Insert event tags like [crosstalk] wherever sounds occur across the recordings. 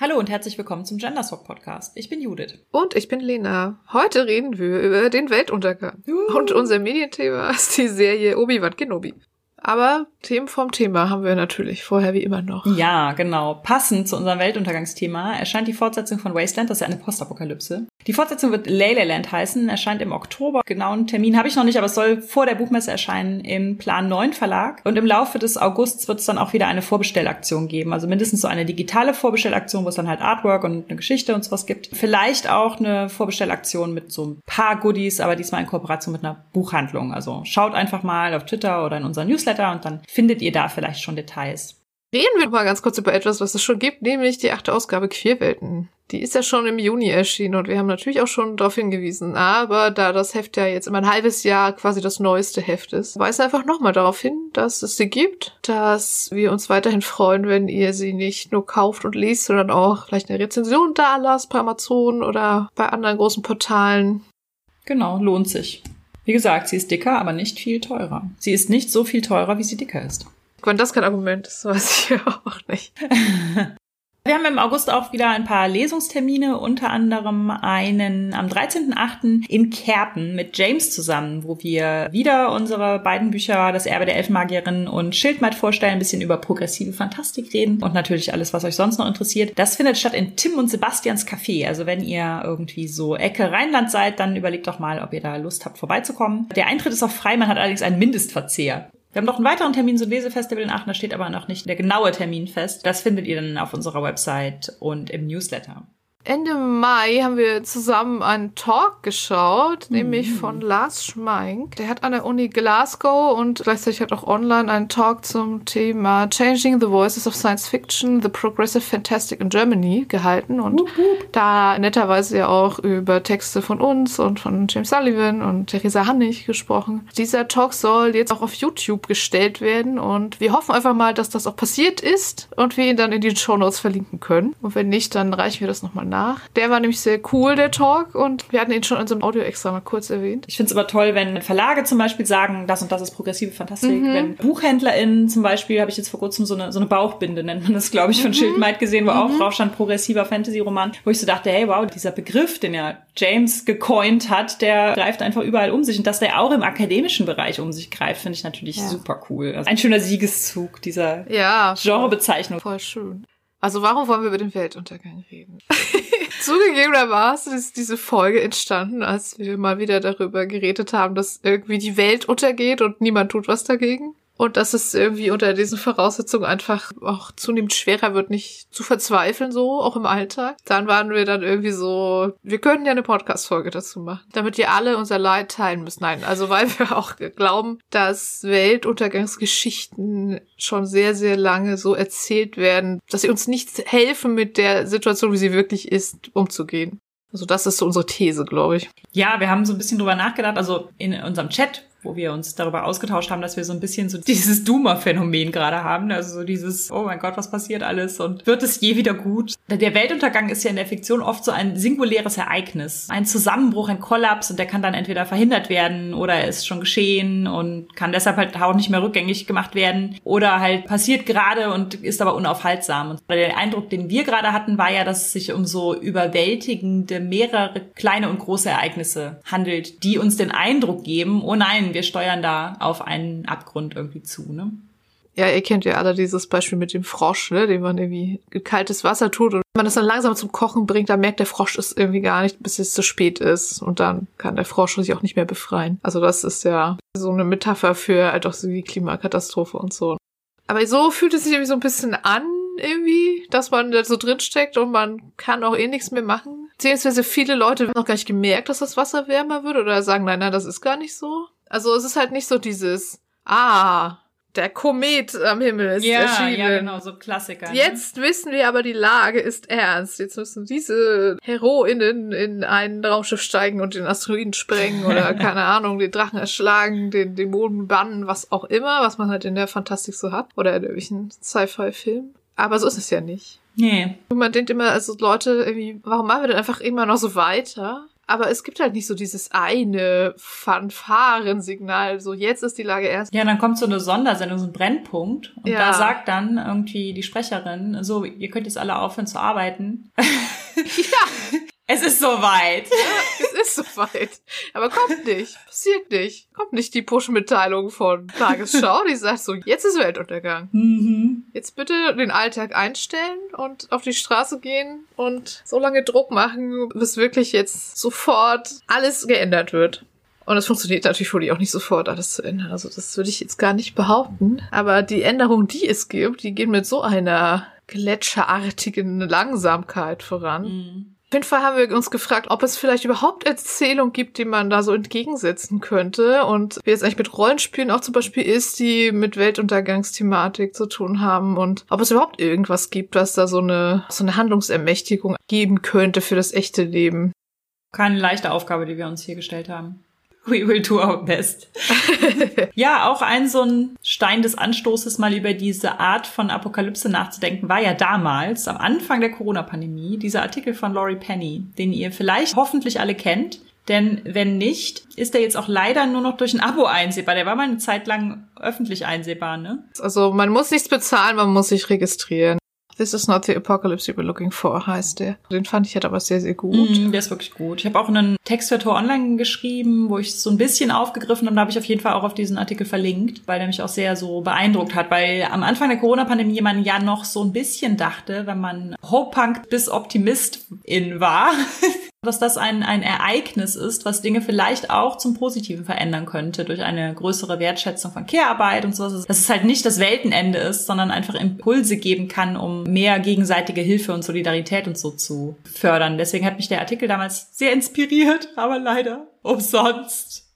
Hallo und herzlich willkommen zum Genderswap Podcast. Ich bin Judith. Und ich bin Lena. Heute reden wir über den Weltuntergang. Uh. Und unser Medienthema ist die Serie Obi-Wan Kenobi. Aber Themen vom Thema haben wir natürlich vorher wie immer noch. Ja, genau. Passend zu unserem Weltuntergangsthema erscheint die Fortsetzung von Wasteland, das ist ja eine Postapokalypse. Die Fortsetzung wird Leyland heißen, erscheint im Oktober. Genauen Termin habe ich noch nicht, aber es soll vor der Buchmesse erscheinen im Plan 9 Verlag. Und im Laufe des Augusts wird es dann auch wieder eine Vorbestellaktion geben. Also mindestens so eine digitale Vorbestellaktion, wo es dann halt Artwork und eine Geschichte und sowas gibt. Vielleicht auch eine Vorbestellaktion mit so ein paar Goodies, aber diesmal in Kooperation mit einer Buchhandlung. Also schaut einfach mal auf Twitter oder in unseren Newsletter Newsletter und dann findet ihr da vielleicht schon Details. Reden wir mal ganz kurz über etwas, was es schon gibt, nämlich die achte Ausgabe Queerwelten. Die ist ja schon im Juni erschienen und wir haben natürlich auch schon darauf hingewiesen. Aber da das Heft ja jetzt immer ein halbes Jahr quasi das neueste Heft ist, weisen einfach nochmal darauf hin, dass es sie gibt, dass wir uns weiterhin freuen, wenn ihr sie nicht nur kauft und liest, sondern auch vielleicht eine Rezension da lasst bei Amazon oder bei anderen großen Portalen. Genau, lohnt sich. Wie gesagt, sie ist dicker, aber nicht viel teurer. Sie ist nicht so viel teurer, wie sie dicker ist. Wenn das kein Argument ist, weiß ich [laughs] auch nicht. Wir haben im August auch wieder ein paar Lesungstermine, unter anderem einen am 13.8. in Kerpen mit James zusammen, wo wir wieder unsere beiden Bücher, Das Erbe der Elfmagierin und Schildmaid vorstellen, ein bisschen über progressive Fantastik reden und natürlich alles, was euch sonst noch interessiert. Das findet statt in Tim und Sebastians Café. Also wenn ihr irgendwie so Ecke Rheinland seid, dann überlegt doch mal, ob ihr da Lust habt, vorbeizukommen. Der Eintritt ist auch frei, man hat allerdings einen Mindestverzehr. Wir haben noch einen weiteren Termin zum Lesefestival in Aachen, da steht aber noch nicht der genaue Termin fest. Das findet ihr dann auf unserer Website und im Newsletter. Ende Mai haben wir zusammen einen Talk geschaut, mhm. nämlich von Lars Schmeink. Der hat an der Uni Glasgow und gleichzeitig hat auch online einen Talk zum Thema Changing the Voices of Science Fiction, The Progressive Fantastic in Germany gehalten und uh da netterweise ja auch über Texte von uns und von James Sullivan und Theresa Hannig gesprochen. Dieser Talk soll jetzt auch auf YouTube gestellt werden und wir hoffen einfach mal, dass das auch passiert ist und wir ihn dann in den Show Notes verlinken können. Und wenn nicht, dann reichen wir das nochmal nach. Der war nämlich sehr cool, der Talk, und wir hatten ihn schon in unserem Audio extra mal kurz erwähnt. Ich finde es aber toll, wenn Verlage zum Beispiel sagen, das und das ist progressive Fantastik. Mhm. Wenn BuchhändlerInnen zum Beispiel, habe ich jetzt vor kurzem so eine, so eine Bauchbinde, nennt man das, glaube ich, von mhm. Schildmeid gesehen, wo mhm. auch drauf stand, progressiver Fantasy-Roman, wo ich so dachte, hey, wow, dieser Begriff, den ja James gecoint hat, der greift einfach überall um sich. Und dass der auch im akademischen Bereich um sich greift, finde ich natürlich ja. super cool. Also ein schöner Siegeszug dieser ja, Genrebezeichnung. Voll schön. Also warum wollen wir über den Weltuntergang reden? [laughs] Zugegebenermaßen ist diese Folge entstanden, als wir mal wieder darüber geredet haben, dass irgendwie die Welt untergeht und niemand tut was dagegen. Und dass es irgendwie unter diesen Voraussetzungen einfach auch zunehmend schwerer wird, nicht zu verzweifeln, so, auch im Alltag. Dann waren wir dann irgendwie so, wir könnten ja eine Podcast-Folge dazu machen, damit wir alle unser Leid teilen müssen. Nein, also weil wir [laughs] auch glauben, dass Weltuntergangsgeschichten schon sehr, sehr lange so erzählt werden, dass sie uns nicht helfen, mit der Situation, wie sie wirklich ist, umzugehen. Also das ist so unsere These, glaube ich. Ja, wir haben so ein bisschen drüber nachgedacht. Also in unserem Chat wo wir uns darüber ausgetauscht haben, dass wir so ein bisschen so dieses Doomer-Phänomen gerade haben. Also so dieses, oh mein Gott, was passiert alles und wird es je wieder gut? Der Weltuntergang ist ja in der Fiktion oft so ein singuläres Ereignis. Ein Zusammenbruch, ein Kollaps und der kann dann entweder verhindert werden oder er ist schon geschehen und kann deshalb halt auch nicht mehr rückgängig gemacht werden oder halt passiert gerade und ist aber unaufhaltsam. Und der Eindruck, den wir gerade hatten, war ja, dass es sich um so überwältigende mehrere kleine und große Ereignisse handelt, die uns den Eindruck geben, oh nein, wir steuern da auf einen Abgrund irgendwie zu, ne? Ja, ihr kennt ja alle dieses Beispiel mit dem Frosch, ne, den man irgendwie kaltes Wasser tut und man das dann langsam zum Kochen bringt, dann merkt der Frosch es irgendwie gar nicht, bis es zu spät ist und dann kann der Frosch sich auch nicht mehr befreien. Also das ist ja so eine Metapher für halt auch so die Klimakatastrophe und so. Aber so fühlt es sich irgendwie so ein bisschen an, irgendwie, dass man da so drinsteckt und man kann auch eh nichts mehr machen. Beziehungsweise viele Leute haben noch gar nicht gemerkt, dass das Wasser wärmer wird oder sagen, nein, nein, das ist gar nicht so. Also es ist halt nicht so dieses, ah, der Komet am Himmel ist ja, erschienen. Ja, genau, so Klassiker. Ne? Jetzt ne? wissen wir aber, die Lage ist ernst. Jetzt müssen diese HeroInnen in ein Raumschiff steigen und den Asteroiden sprengen oder, [laughs] keine Ahnung, den Drachen erschlagen, den Dämonen bannen, was auch immer, was man halt in der Fantastik so hat. Oder in irgendwelchen Sci-Fi-Filmen. Aber so ist es ja nicht. Nee. Und man denkt immer, also Leute, irgendwie, warum machen wir denn einfach immer noch so weiter? Aber es gibt halt nicht so dieses eine Fanfarensignal, so jetzt ist die Lage erst. Ja, dann kommt so eine Sondersendung, so ein Brennpunkt. Und Ja. da sagt dann irgendwie die Sprecherin, so, ihr könnt jetzt alle aufhören zu arbeiten. [laughs] Ja, Es ist soweit. es ist soweit. Aber kommt nicht, passiert nicht. Kommt nicht die Push-Mitteilung von Tagesschau, die sagt so, jetzt ist Weltuntergang. Mhm. Jetzt bitte den Alltag einstellen und auf die Straße gehen und so lange Druck machen, bis wirklich jetzt sofort alles geändert wird. Und es funktioniert natürlich wohl auch nicht sofort, alles zu ändern. Also das würde ich jetzt gar nicht behaupten. Aber die Änderungen, die es gibt, die gehen mit so einer gletscherartigen Langsamkeit voran. Mhm. Auf jeden Fall haben wir uns gefragt, ob es vielleicht überhaupt Erzählungen gibt, die man da so entgegensetzen könnte. Und wie es eigentlich mit Rollenspielen auch zum Beispiel ist, die mit Weltuntergangsthematik zu tun haben. Und ob es überhaupt irgendwas gibt, was da so eine, so eine Handlungsermächtigung geben könnte für das echte Leben. Keine leichte Aufgabe, die wir uns hier gestellt haben. We will do our best. [laughs] ja, auch ein so ein Stein des Anstoßes, mal über diese Art von Apokalypse nachzudenken, war ja damals, am Anfang der Corona-Pandemie, dieser Artikel von Laurie Penny, den ihr vielleicht hoffentlich alle kennt. Denn wenn nicht, ist er jetzt auch leider nur noch durch ein Abo einsehbar. Der war mal eine Zeit lang öffentlich einsehbar, ne? Also man muss nichts bezahlen, man muss sich registrieren. This is not the apocalypse you were looking for, heißt der. Den fand ich halt aber sehr, sehr gut. Mm, der ist wirklich gut. Ich habe auch einen Text für Tor Online geschrieben, wo ich so ein bisschen aufgegriffen habe. Da habe ich auf jeden Fall auch auf diesen Artikel verlinkt, weil der mich auch sehr so beeindruckt hat. Weil am Anfang der Corona-Pandemie man ja noch so ein bisschen dachte, wenn man Hope-Punk bis Optimist in war, [laughs] dass das ein, ein Ereignis ist, was Dinge vielleicht auch zum Positiven verändern könnte durch eine größere Wertschätzung von Care-Arbeit und sowas. Dass es halt nicht das Weltenende ist, sondern einfach Impulse geben kann, um mehr gegenseitige Hilfe und Solidarität und so zu fördern. Deswegen hat mich der Artikel damals sehr inspiriert, aber leider umsonst.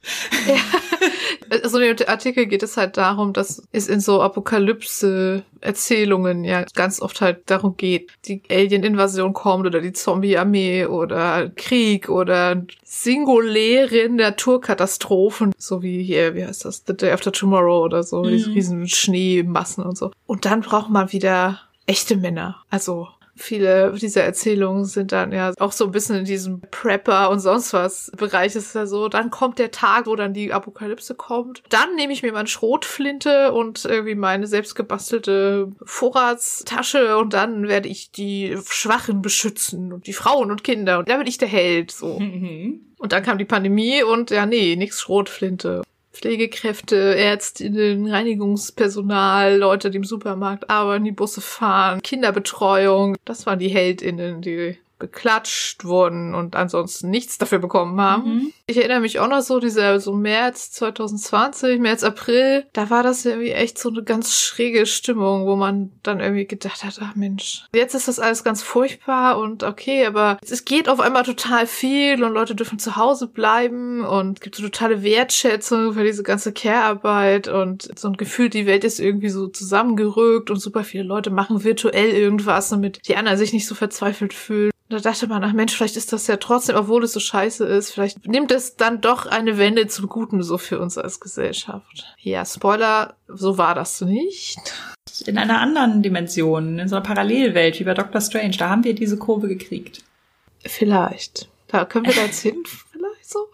Also [laughs] in dem Artikel geht es halt darum, dass es in so Apokalypse-Erzählungen ja ganz oft halt darum geht, die Alien-Invasion kommt oder die Zombie-Armee oder Krieg oder singuläre Naturkatastrophen, so wie hier, wie heißt das, The Day After Tomorrow oder so, diese Mhm. riesen Schneemassen und so. Und dann braucht man wieder echte Männer, also Viele dieser Erzählungen sind dann ja auch so ein bisschen in diesem Prepper und sonst was Bereich ist ja so. Dann kommt der Tag, wo dann die Apokalypse kommt. Dann nehme ich mir meine Schrotflinte und irgendwie meine selbstgebastelte Vorratstasche und dann werde ich die Schwachen beschützen und die Frauen und Kinder und da bin ich der Held, so. Mhm. [laughs] Und dann kam die Pandemie und ja, nee, nix Schrotflinte. Pflegekräfte, Ärztinnen, Reinigungspersonal, Leute, die im Supermarkt arbeiten, die Busse fahren, Kinderbetreuung. Das waren die HeldInnen, die beklatscht wurden und ansonsten nichts dafür bekommen haben. Mhm. Ich erinnere mich auch noch so, dieser so März 2020, März, April, da war das irgendwie echt so eine ganz schräge Stimmung, wo man dann irgendwie gedacht hat, ach Mensch, jetzt ist das alles ganz furchtbar und okay, aber es geht auf einmal total viel und Leute dürfen zu Hause bleiben und es gibt so totale Wertschätzung für diese ganze Care-Arbeit und so ein Gefühl, die Welt ist irgendwie so zusammengerückt und super viele Leute machen virtuell irgendwas, damit die anderen sich nicht so verzweifelt fühlen. Da dachte man, ach Mensch, vielleicht ist das ja trotzdem, obwohl es so scheiße ist, vielleicht nimmt es dann doch eine Wende zum Guten so für uns als Gesellschaft. Ja, Spoiler, so war das nicht. In einer anderen Dimension, in so einer Parallelwelt wie bei Doctor Strange, da haben wir diese Kurve gekriegt. Vielleicht. Da können wir da jetzt [laughs] hin, vielleicht so.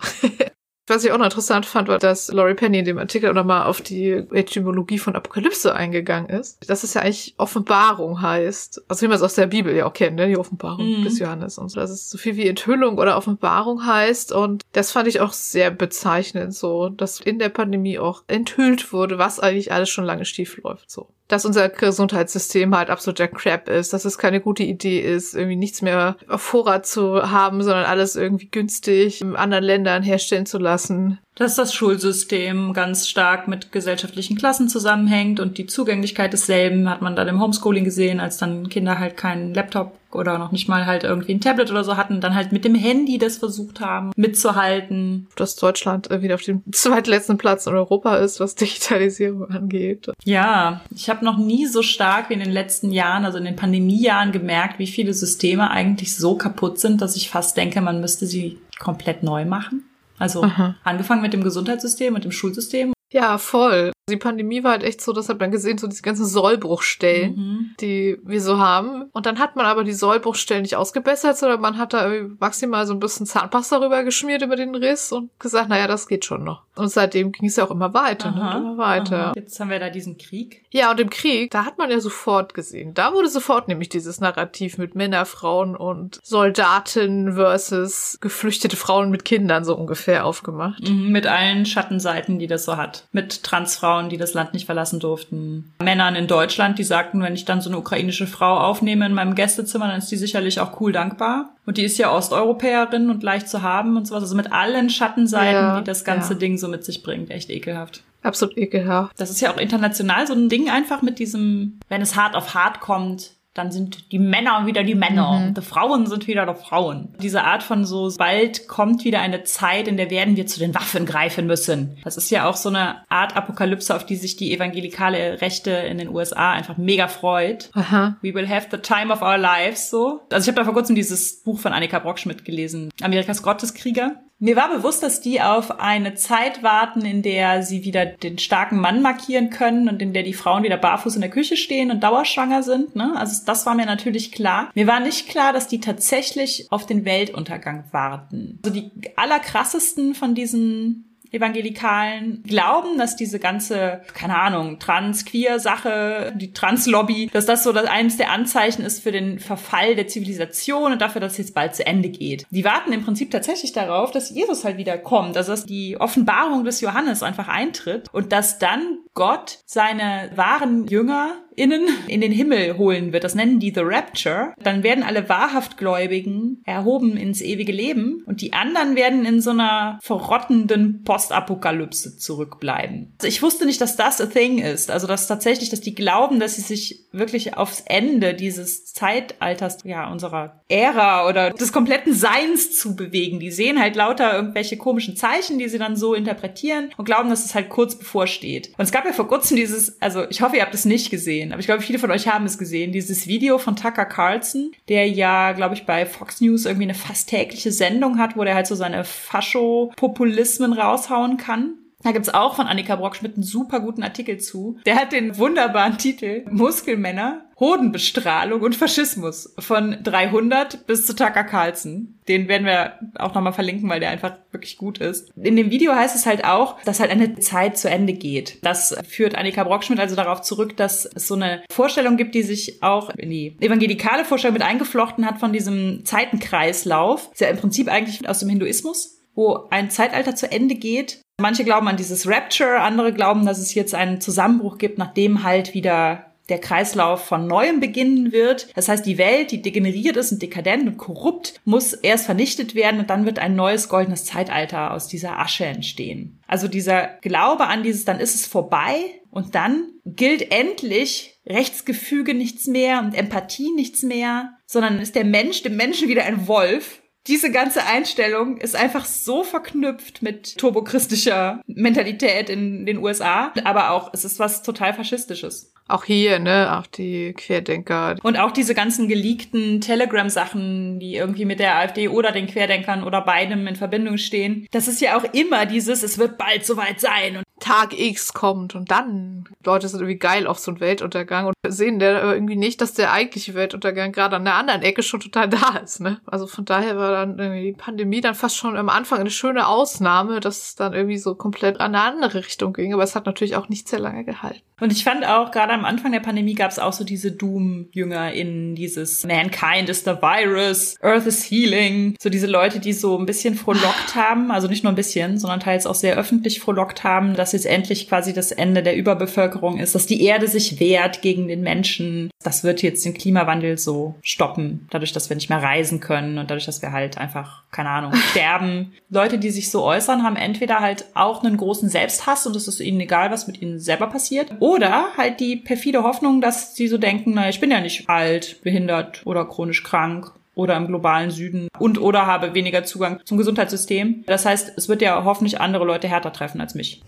Was ich auch noch interessant fand, war, dass Laurie Penny in dem Artikel auch nochmal auf die Etymologie von Apokalypse eingegangen ist. Dass es ja eigentlich Offenbarung heißt. Also wie man es aus der Bibel ja auch kennt, ne? Die Offenbarung Mhm. des Johannes und so. Dass es so viel wie Enthüllung oder Offenbarung heißt. Und das fand ich auch sehr bezeichnend so, dass in der Pandemie auch enthüllt wurde, was eigentlich alles schon lange schief läuft, so dass unser Gesundheitssystem halt absoluter Crap ist, dass es keine gute Idee ist, irgendwie nichts mehr auf Vorrat zu haben, sondern alles irgendwie günstig in anderen Ländern herstellen zu lassen. Dass das Schulsystem ganz stark mit gesellschaftlichen Klassen zusammenhängt und die Zugänglichkeit desselben hat man dann im Homeschooling gesehen, als dann Kinder halt keinen Laptop oder noch nicht mal halt irgendwie ein Tablet oder so hatten, dann halt mit dem Handy das versucht haben, mitzuhalten. Dass Deutschland äh, wieder auf dem [laughs] zweitletzten Platz in Europa ist, was Digitalisierung [laughs] angeht. Ja, ich habe noch nie so stark wie in den letzten Jahren, also in den Pandemiejahren, gemerkt, wie viele Systeme eigentlich so kaputt sind, dass ich fast denke, man müsste sie komplett neu machen. Also Aha. angefangen mit dem Gesundheitssystem und dem Schulsystem. Ja, voll. Die Pandemie war halt echt so, das hat man gesehen, so diese ganzen Sollbruchstellen, Mhm. die wir so haben. Und dann hat man aber die Sollbruchstellen nicht ausgebessert, sondern man hat da maximal so ein bisschen Zahnpasta rüber geschmiert über den Riss und gesagt, naja, das geht schon noch. Und seitdem ging es ja auch immer weiter, ne? Aha, Und immer weiter. aha. Jetzt haben wir da diesen Krieg. Ja, und im Krieg, da hat man ja sofort gesehen. Da wurde sofort nämlich dieses Narrativ mit Männer, Frauen und Soldaten versus geflüchtete Frauen mit Kindern so ungefähr aufgemacht. Mhm, Mit allen Schattenseiten, die das so hat. Mit Transfrauen, die das Land nicht verlassen durften. Männern in Deutschland, die sagten, wenn ich dann so eine ukrainische Frau aufnehme in meinem Gästezimmer, dann ist die sicherlich auch cool dankbar. Und die ist ja Osteuropäerin und leicht zu haben und sowas. Also mit allen Schattenseiten, Ja, die das ganze ja. Ding so mit sich bringt. Echt ekelhaft. Absolut ekelhaft. Das ist ja auch international so ein Ding einfach mit diesem, wenn es hart auf hart kommt, dann sind die Männer wieder die Männer Mhm. und die Frauen sind wieder die Frauen. Diese Art von so, bald kommt wieder eine Zeit, in der werden wir zu den Waffen greifen müssen. Das ist ja auch so eine Art Apokalypse, auf die sich die evangelikale Rechte in den USA einfach mega freut. Aha. We will have the time of our lives, so. Also ich habe da vor kurzem dieses Buch von Annika Brockschmidt gelesen, Amerikas Gotteskrieger. Mir war bewusst, dass die auf eine Zeit warten, in der sie wieder den starken Mann markieren können und in der die Frauen wieder barfuß in der Küche stehen und dauerschwanger sind. Ne? Also das war mir natürlich klar. Mir war nicht klar, dass die tatsächlich auf den Weltuntergang warten. Also die allerkrassesten von diesen Evangelikalen glauben, dass diese ganze, keine Ahnung, Trans-Queer-Sache, die Trans-Lobby, dass das so das eines der Anzeichen ist für den Verfall der Zivilisation und dafür, dass es jetzt bald zu Ende geht. Die warten im Prinzip tatsächlich darauf, dass Jesus halt wieder kommt, also dass die Offenbarung des Johannes einfach eintritt und dass dann Gott seine wahren Jünger innen in den Himmel holen wird. Das nennen die The Rapture. Dann werden alle wahrhaft Gläubigen erhoben ins ewige Leben und die anderen werden in so einer verrottenden Postapokalypse zurückbleiben. Also ich wusste nicht, dass das a thing ist. Also dass tatsächlich, dass die glauben, dass sie sich wirklich aufs Ende dieses Zeitalters, ja, unserer Ära oder des kompletten Seins zu bewegen. Die sehen halt lauter irgendwelche komischen Zeichen, die sie dann so interpretieren und glauben, dass es halt kurz bevorsteht. Und es gab ja vor kurzem dieses, also ich hoffe, ihr habt es nicht gesehen, aber ich glaube, viele von euch haben es gesehen, dieses Video von Tucker Carlson, der ja, glaube ich, bei Fox News irgendwie eine fast tägliche Sendung hat, wo der halt so seine Fascho-Populismen raushauen kann. Da gibt's auch von Annika Brockschmidt einen super guten Artikel zu. Der hat den wunderbaren Titel Muskelmänner, Hodenbestrahlung und Faschismus von 300 bis zu Tucker Carlson. Den werden wir auch nochmal verlinken, weil der einfach wirklich gut ist. In dem Video heißt es halt auch, dass halt eine Zeit zu Ende geht. Das führt Annika Brockschmidt also darauf zurück, dass es so eine Vorstellung gibt, die sich auch in die evangelikale Vorstellung mit eingeflochten hat von diesem Zeitenkreislauf. ist ja im Prinzip eigentlich aus dem Hinduismus, wo ein Zeitalter zu Ende geht Manche glauben an dieses Rapture, andere glauben, dass es jetzt einen Zusammenbruch gibt, nachdem halt wieder der Kreislauf von neuem beginnen wird. Das heißt, die Welt, die degeneriert ist und dekadent und korrupt, muss erst vernichtet werden und dann wird ein neues goldenes Zeitalter aus dieser Asche entstehen. Also dieser Glaube an dieses, dann ist es vorbei und dann gilt endlich Rechtsgefüge nichts mehr und Empathie nichts mehr, sondern ist der Mensch dem Menschen wieder ein Wolf diese ganze Einstellung ist einfach so verknüpft mit turbochristlicher Mentalität in den USA, aber auch es ist was total faschistisches. Auch hier, ne, auch die Querdenker. Und auch diese ganzen geleakten Telegram-Sachen, die irgendwie mit der AfD oder den Querdenkern oder beidem in Verbindung stehen. Das ist ja auch immer dieses, es wird bald soweit sein. Und Tag X kommt und dann Leute sind irgendwie geil auf so einen Weltuntergang und sehen der aber irgendwie nicht, dass der eigentliche Weltuntergang gerade an der anderen Ecke schon total [laughs] da ist, ne? Also von daher war dann irgendwie die Pandemie dann fast schon am Anfang eine schöne Ausnahme, dass es dann irgendwie so komplett an eine andere Richtung ging, aber es hat natürlich auch nicht sehr lange gehalten. Und ich fand auch, gerade am Anfang der Pandemie gab es auch so diese Doom-Jünger in dieses Mankind is the virus, Earth is healing. So diese Leute, die so ein bisschen frohlockt haben, also nicht nur ein bisschen, sondern teils auch sehr öffentlich frohlockt haben, dass jetzt endlich quasi das Ende der Überbevölkerung ist, dass die Erde sich wehrt gegen den Menschen. Das wird jetzt den Klimawandel so stoppen, dadurch, dass wir nicht mehr reisen können und dadurch, dass wir halt einfach, keine Ahnung, [laughs] sterben. Leute, die sich so äußern, haben entweder halt auch einen großen Selbsthass und es ist ihnen egal, was mit ihnen selber passiert. Oder halt die perfide Hoffnung, dass sie so denken, naja, ich bin ja nicht alt, behindert oder chronisch krank oder im globalen Süden und oder habe weniger Zugang zum Gesundheitssystem. Das heißt, es wird ja hoffentlich andere Leute härter treffen als mich.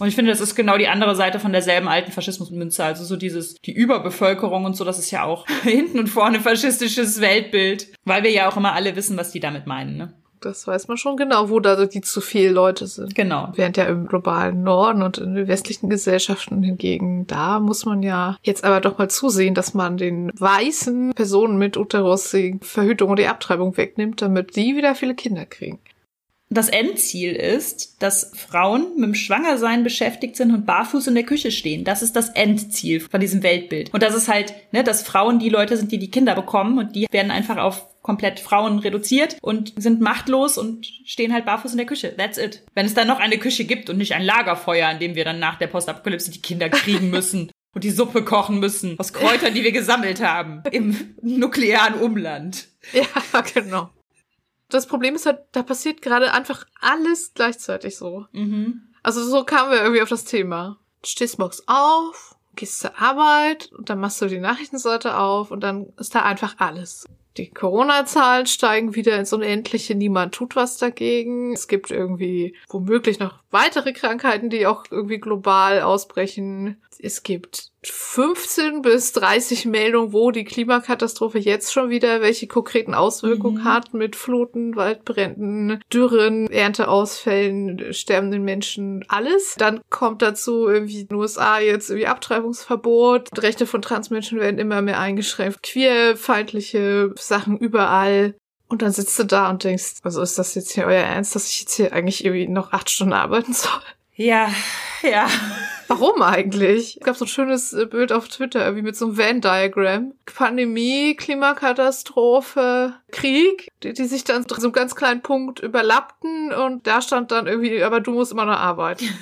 Und ich finde, das ist genau die andere Seite von derselben alten Faschismusmünze. Also so dieses, die Überbevölkerung und so, das ist ja auch [laughs] hinten und vorne faschistisches Weltbild, weil wir ja auch immer alle wissen, was die damit meinen. Ne? Das weiß man schon genau, wo da die zu viel Leute sind. Genau. Während ja im globalen Norden und in den westlichen Gesellschaften hingegen, da muss man ja jetzt aber doch mal zusehen, dass man den weißen Personen mit Uterus die Verhütung und die Abtreibung wegnimmt, damit die wieder viele Kinder kriegen. Das Endziel ist, dass Frauen mit dem Schwangersein beschäftigt sind und barfuß in der Küche stehen. Das ist das Endziel von diesem Weltbild. Und das ist halt, ne, dass Frauen die Leute sind, die die Kinder bekommen und die werden einfach auf komplett Frauen reduziert und sind machtlos und stehen halt barfuß in der Küche. That's it. Wenn es dann noch eine Küche gibt und nicht ein Lagerfeuer, in dem wir dann nach der Postapokalypse die Kinder kriegen müssen [laughs] und die Suppe kochen müssen aus Kräutern, die wir gesammelt haben im nuklearen Umland. Ja, [laughs] genau. Das Problem ist halt, da passiert gerade einfach alles gleichzeitig so. Mhm. Also so kamen wir irgendwie auf das Thema. Du stehst morgens auf, gehst zur Arbeit und dann machst du die Nachrichtenseite auf und dann ist da einfach alles. Die Corona-Zahlen steigen wieder ins Unendliche, niemand tut was dagegen. Es gibt irgendwie womöglich noch weitere Krankheiten, die auch irgendwie global ausbrechen. Es gibt 15 bis 30 Meldungen, wo die Klimakatastrophe jetzt schon wieder welche konkreten Auswirkungen Mhm. hat mit Fluten, Waldbränden, Dürren, Ernteausfällen, sterbenden Menschen, alles. Dann kommt dazu irgendwie in den USA jetzt irgendwie Abtreibungsverbot, Rechte von Transmenschen werden immer mehr eingeschränkt, queerfeindliche Sachen überall. Und dann sitzt du da und denkst, also ist das jetzt hier euer Ernst, dass ich jetzt hier eigentlich irgendwie noch acht Stunden arbeiten soll? Ja, ja. Warum eigentlich? Es gab so ein schönes äh, Bild auf Twitter, irgendwie mit so einem Venn-Diagramm. Pandemie, Klimakatastrophe, Krieg, die, die sich dann zu so einem ganz kleinen Punkt überlappten und da stand dann irgendwie, aber du musst immer noch arbeiten. [laughs]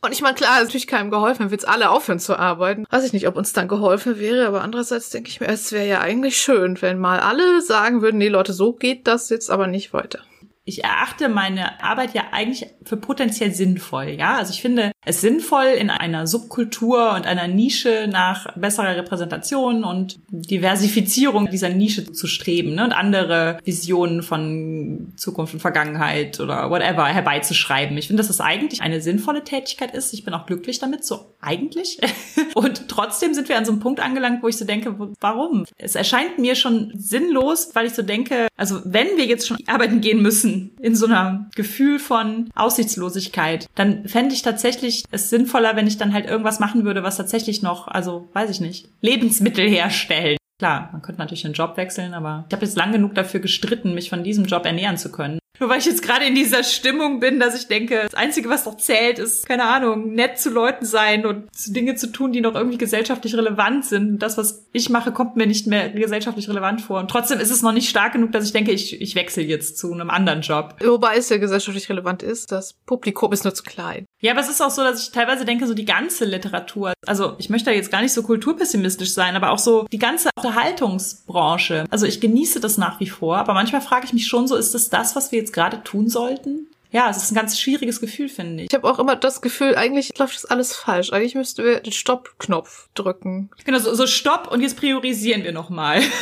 Und ich meine, klar, ist natürlich keinem geholfen, wenn wir jetzt alle aufhören zu arbeiten. Weiß ich nicht, ob uns dann geholfen wäre, aber andererseits denke ich mir, es wäre ja eigentlich schön, wenn mal alle sagen würden, nee Leute, so geht das jetzt aber nicht weiter. Ich erachte meine Arbeit ja eigentlich für potenziell sinnvoll, ja. Also ich finde es sinnvoll, in einer Subkultur und einer Nische nach besserer Repräsentation und Diversifizierung dieser Nische zu streben ne? und andere Visionen von Zukunft und Vergangenheit oder whatever herbeizuschreiben. Ich finde, dass das eigentlich eine sinnvolle Tätigkeit ist. Ich bin auch glücklich damit, so eigentlich. [laughs] und trotzdem sind wir an so einem Punkt angelangt, wo ich so denke, warum? Es erscheint mir schon sinnlos, weil ich so denke, also wenn wir jetzt schon arbeiten gehen müssen, in so einem Gefühl von Aussichtslosigkeit, dann fände ich tatsächlich es sinnvoller, wenn ich dann halt irgendwas machen würde, was tatsächlich noch, also weiß ich nicht, Lebensmittel herstellt. Klar, man könnte natürlich den Job wechseln, aber ich habe jetzt lang genug dafür gestritten, mich von diesem Job ernähren zu können. Nur weil ich jetzt gerade in dieser Stimmung bin, dass ich denke, das Einzige, was noch zählt, ist, keine Ahnung, nett zu Leuten sein und Dinge zu tun, die noch irgendwie gesellschaftlich relevant sind. Und das, was ich mache, kommt mir nicht mehr gesellschaftlich relevant vor. Und trotzdem ist es noch nicht stark genug, dass ich denke, ich, ich wechsle jetzt zu einem anderen Job. Wobei es ja gesellschaftlich relevant ist, das Publikum ist nur zu klein. Ja, aber es ist auch so, dass ich teilweise denke, so die ganze Literatur, also ich möchte da jetzt gar nicht so kulturpessimistisch sein, aber auch so die ganze Unterhaltungsbranche. Also ich genieße das nach wie vor, aber manchmal frage ich mich schon so, ist es das, was wir jetzt gerade tun sollten? Ja, es ist ein ganz schwieriges Gefühl, finde ich. Ich habe auch immer das Gefühl, eigentlich läuft das alles falsch. Eigentlich müssten wir den Stopp-Knopf drücken. Genau, so, so stopp und jetzt priorisieren wir nochmal. [laughs]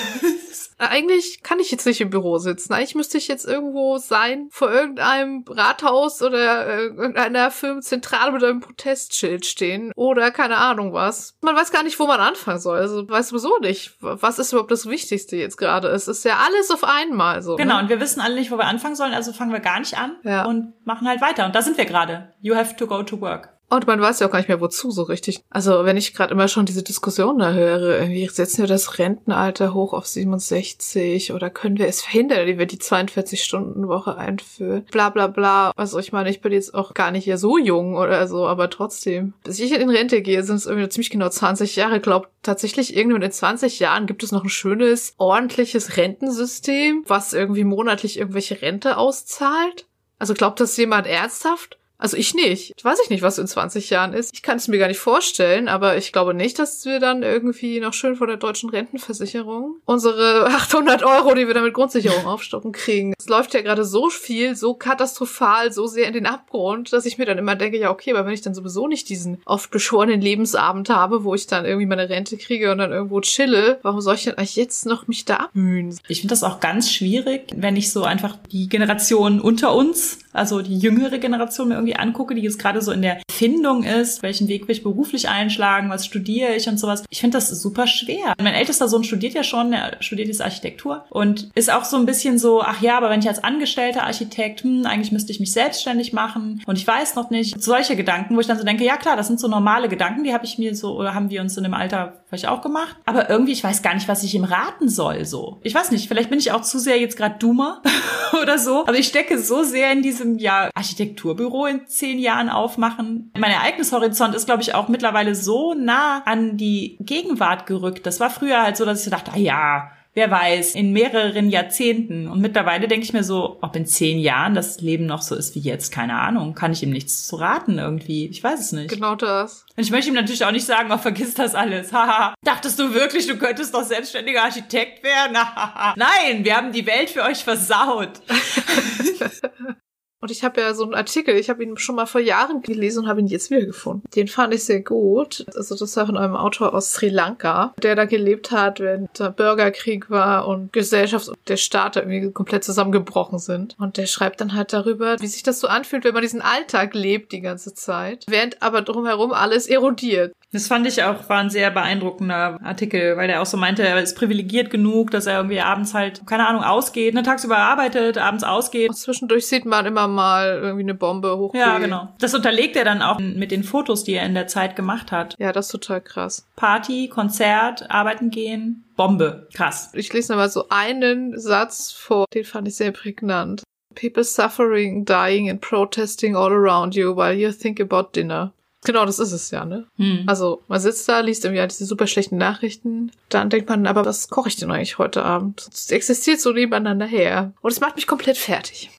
Eigentlich kann ich jetzt nicht im Büro sitzen. Eigentlich müsste ich jetzt irgendwo sein, vor irgendeinem Rathaus oder äh, irgendeiner Firmenzentrale mit einem Protestschild stehen oder keine Ahnung was. Man weiß gar nicht, wo man anfangen soll. Also weiß sowieso nicht, was ist überhaupt das Wichtigste jetzt gerade. Es ist ja alles auf einmal so. Genau, Ne? und wir wissen alle nicht, wo wir anfangen sollen, also fangen wir gar nicht an Ja. und machen halt weiter. Und da sind wir gerade. You have to go to work. Und man weiß ja auch gar nicht mehr, wozu so richtig. Also wenn ich gerade immer schon diese Diskussion da höre, irgendwie setzen wir das Rentenalter hoch auf 67 oder können wir es verhindern, indem wir die 42-Stunden-Woche einführen, bla bla bla. Also ich meine, ich bin jetzt auch gar nicht so jung oder so, aber trotzdem. Bis ich in Rente gehe, sind es irgendwie ziemlich genau 20 Jahre. Glaubt tatsächlich, irgendwann in 20 Jahren gibt es noch ein schönes, ordentliches Rentensystem, was irgendwie monatlich irgendwelche Rente auszahlt? Also glaubt das jemand ernsthaft? Also ich nicht. Weiß ich nicht, was in 20 Jahren ist. Ich kann es mir gar nicht vorstellen, aber ich glaube nicht, dass wir dann irgendwie noch schön von der deutschen Rentenversicherung unsere [laughs] 800 Euro, die wir dann mit Grundsicherung [laughs] aufstocken kriegen. Es läuft ja gerade so viel, so katastrophal, so sehr in den Abgrund, dass ich mir dann immer denke, ja okay, aber wenn ich dann sowieso nicht diesen oft beschworenen Lebensabend habe, wo ich dann irgendwie meine Rente kriege und dann irgendwo chille, warum soll ich denn eigentlich jetzt noch mich da abmühen? Ich finde das auch ganz schwierig, wenn ich so einfach die Generation unter uns, also die jüngere Generation mir irgendwie angucke, die jetzt gerade so in der Findung ist, welchen Weg will ich beruflich einschlagen, was studiere ich und sowas. Ich finde das super schwer. Mein ältester Sohn studiert ja schon, er studiert jetzt Architektur und ist auch so ein bisschen so, ach ja, aber wenn ich als angestellter Architekt, hm, eigentlich müsste ich mich selbstständig machen und ich weiß noch nicht. Solche Gedanken, wo ich dann so denke, ja klar, das sind so normale Gedanken, die habe ich mir so, oder haben wir uns in dem Alter vielleicht auch gemacht. Aber irgendwie, ich weiß gar nicht, was ich ihm raten soll, so. Ich weiß nicht, vielleicht bin ich auch zu sehr jetzt gerade Doomer [laughs] oder so. Aber ich stecke so sehr in diesem, ja, Architekturbüro in zehn Jahren aufmachen. Mein Ereignishorizont ist, glaube ich, auch mittlerweile so nah an die Gegenwart gerückt. Das war früher halt so, dass ich dachte, ah ja, wer weiß, in mehreren Jahrzehnten. Und mittlerweile denke ich mir so, ob in zehn Jahren das Leben noch so ist wie jetzt, keine Ahnung. Kann ich ihm nichts zu raten irgendwie. Ich weiß es nicht. Genau das. Und ich möchte ihm natürlich auch nicht sagen, oh, vergiss das alles. Haha. Dachtest du wirklich, du könntest doch selbstständiger Architekt werden? Nein, wir haben die Welt für euch versaut. [laughs] Und ich habe ja so einen Artikel, ich habe ihn schon mal vor Jahren gelesen und habe ihn jetzt wiedergefunden. Den fand ich sehr gut. Also das war von einem Autor aus Sri Lanka, der da gelebt hat, wenn der Bürgerkrieg war und Gesellschaft und der Staat irgendwie komplett zusammengebrochen sind. Und der schreibt dann halt darüber, wie sich das so anfühlt, wenn man diesen Alltag lebt die ganze Zeit, während aber drumherum alles erodiert. Das fand ich auch, war ein sehr beeindruckender Artikel, weil der auch so meinte, er ist privilegiert genug, dass er irgendwie abends halt, keine Ahnung, ausgeht, ne, tagsüber arbeitet, abends ausgeht. Und zwischendurch sieht man immer mal irgendwie eine Bombe hochgehen. Ja, genau. Das unterlegt er dann auch mit den Fotos, die er in der Zeit gemacht hat. Ja, das ist total krass. Party, Konzert, arbeiten gehen, Bombe. Krass. Ich lese nochmal so einen Satz vor, den fand ich sehr prägnant. People suffering, dying and protesting all around you while you think about dinner. Genau, das ist es ja, ne? Hm. Also man sitzt da, liest irgendwie diese super schlechten Nachrichten. Dann denkt man, aber was koche ich denn eigentlich heute Abend? Es existiert so nebeneinander her. Und es macht mich komplett fertig.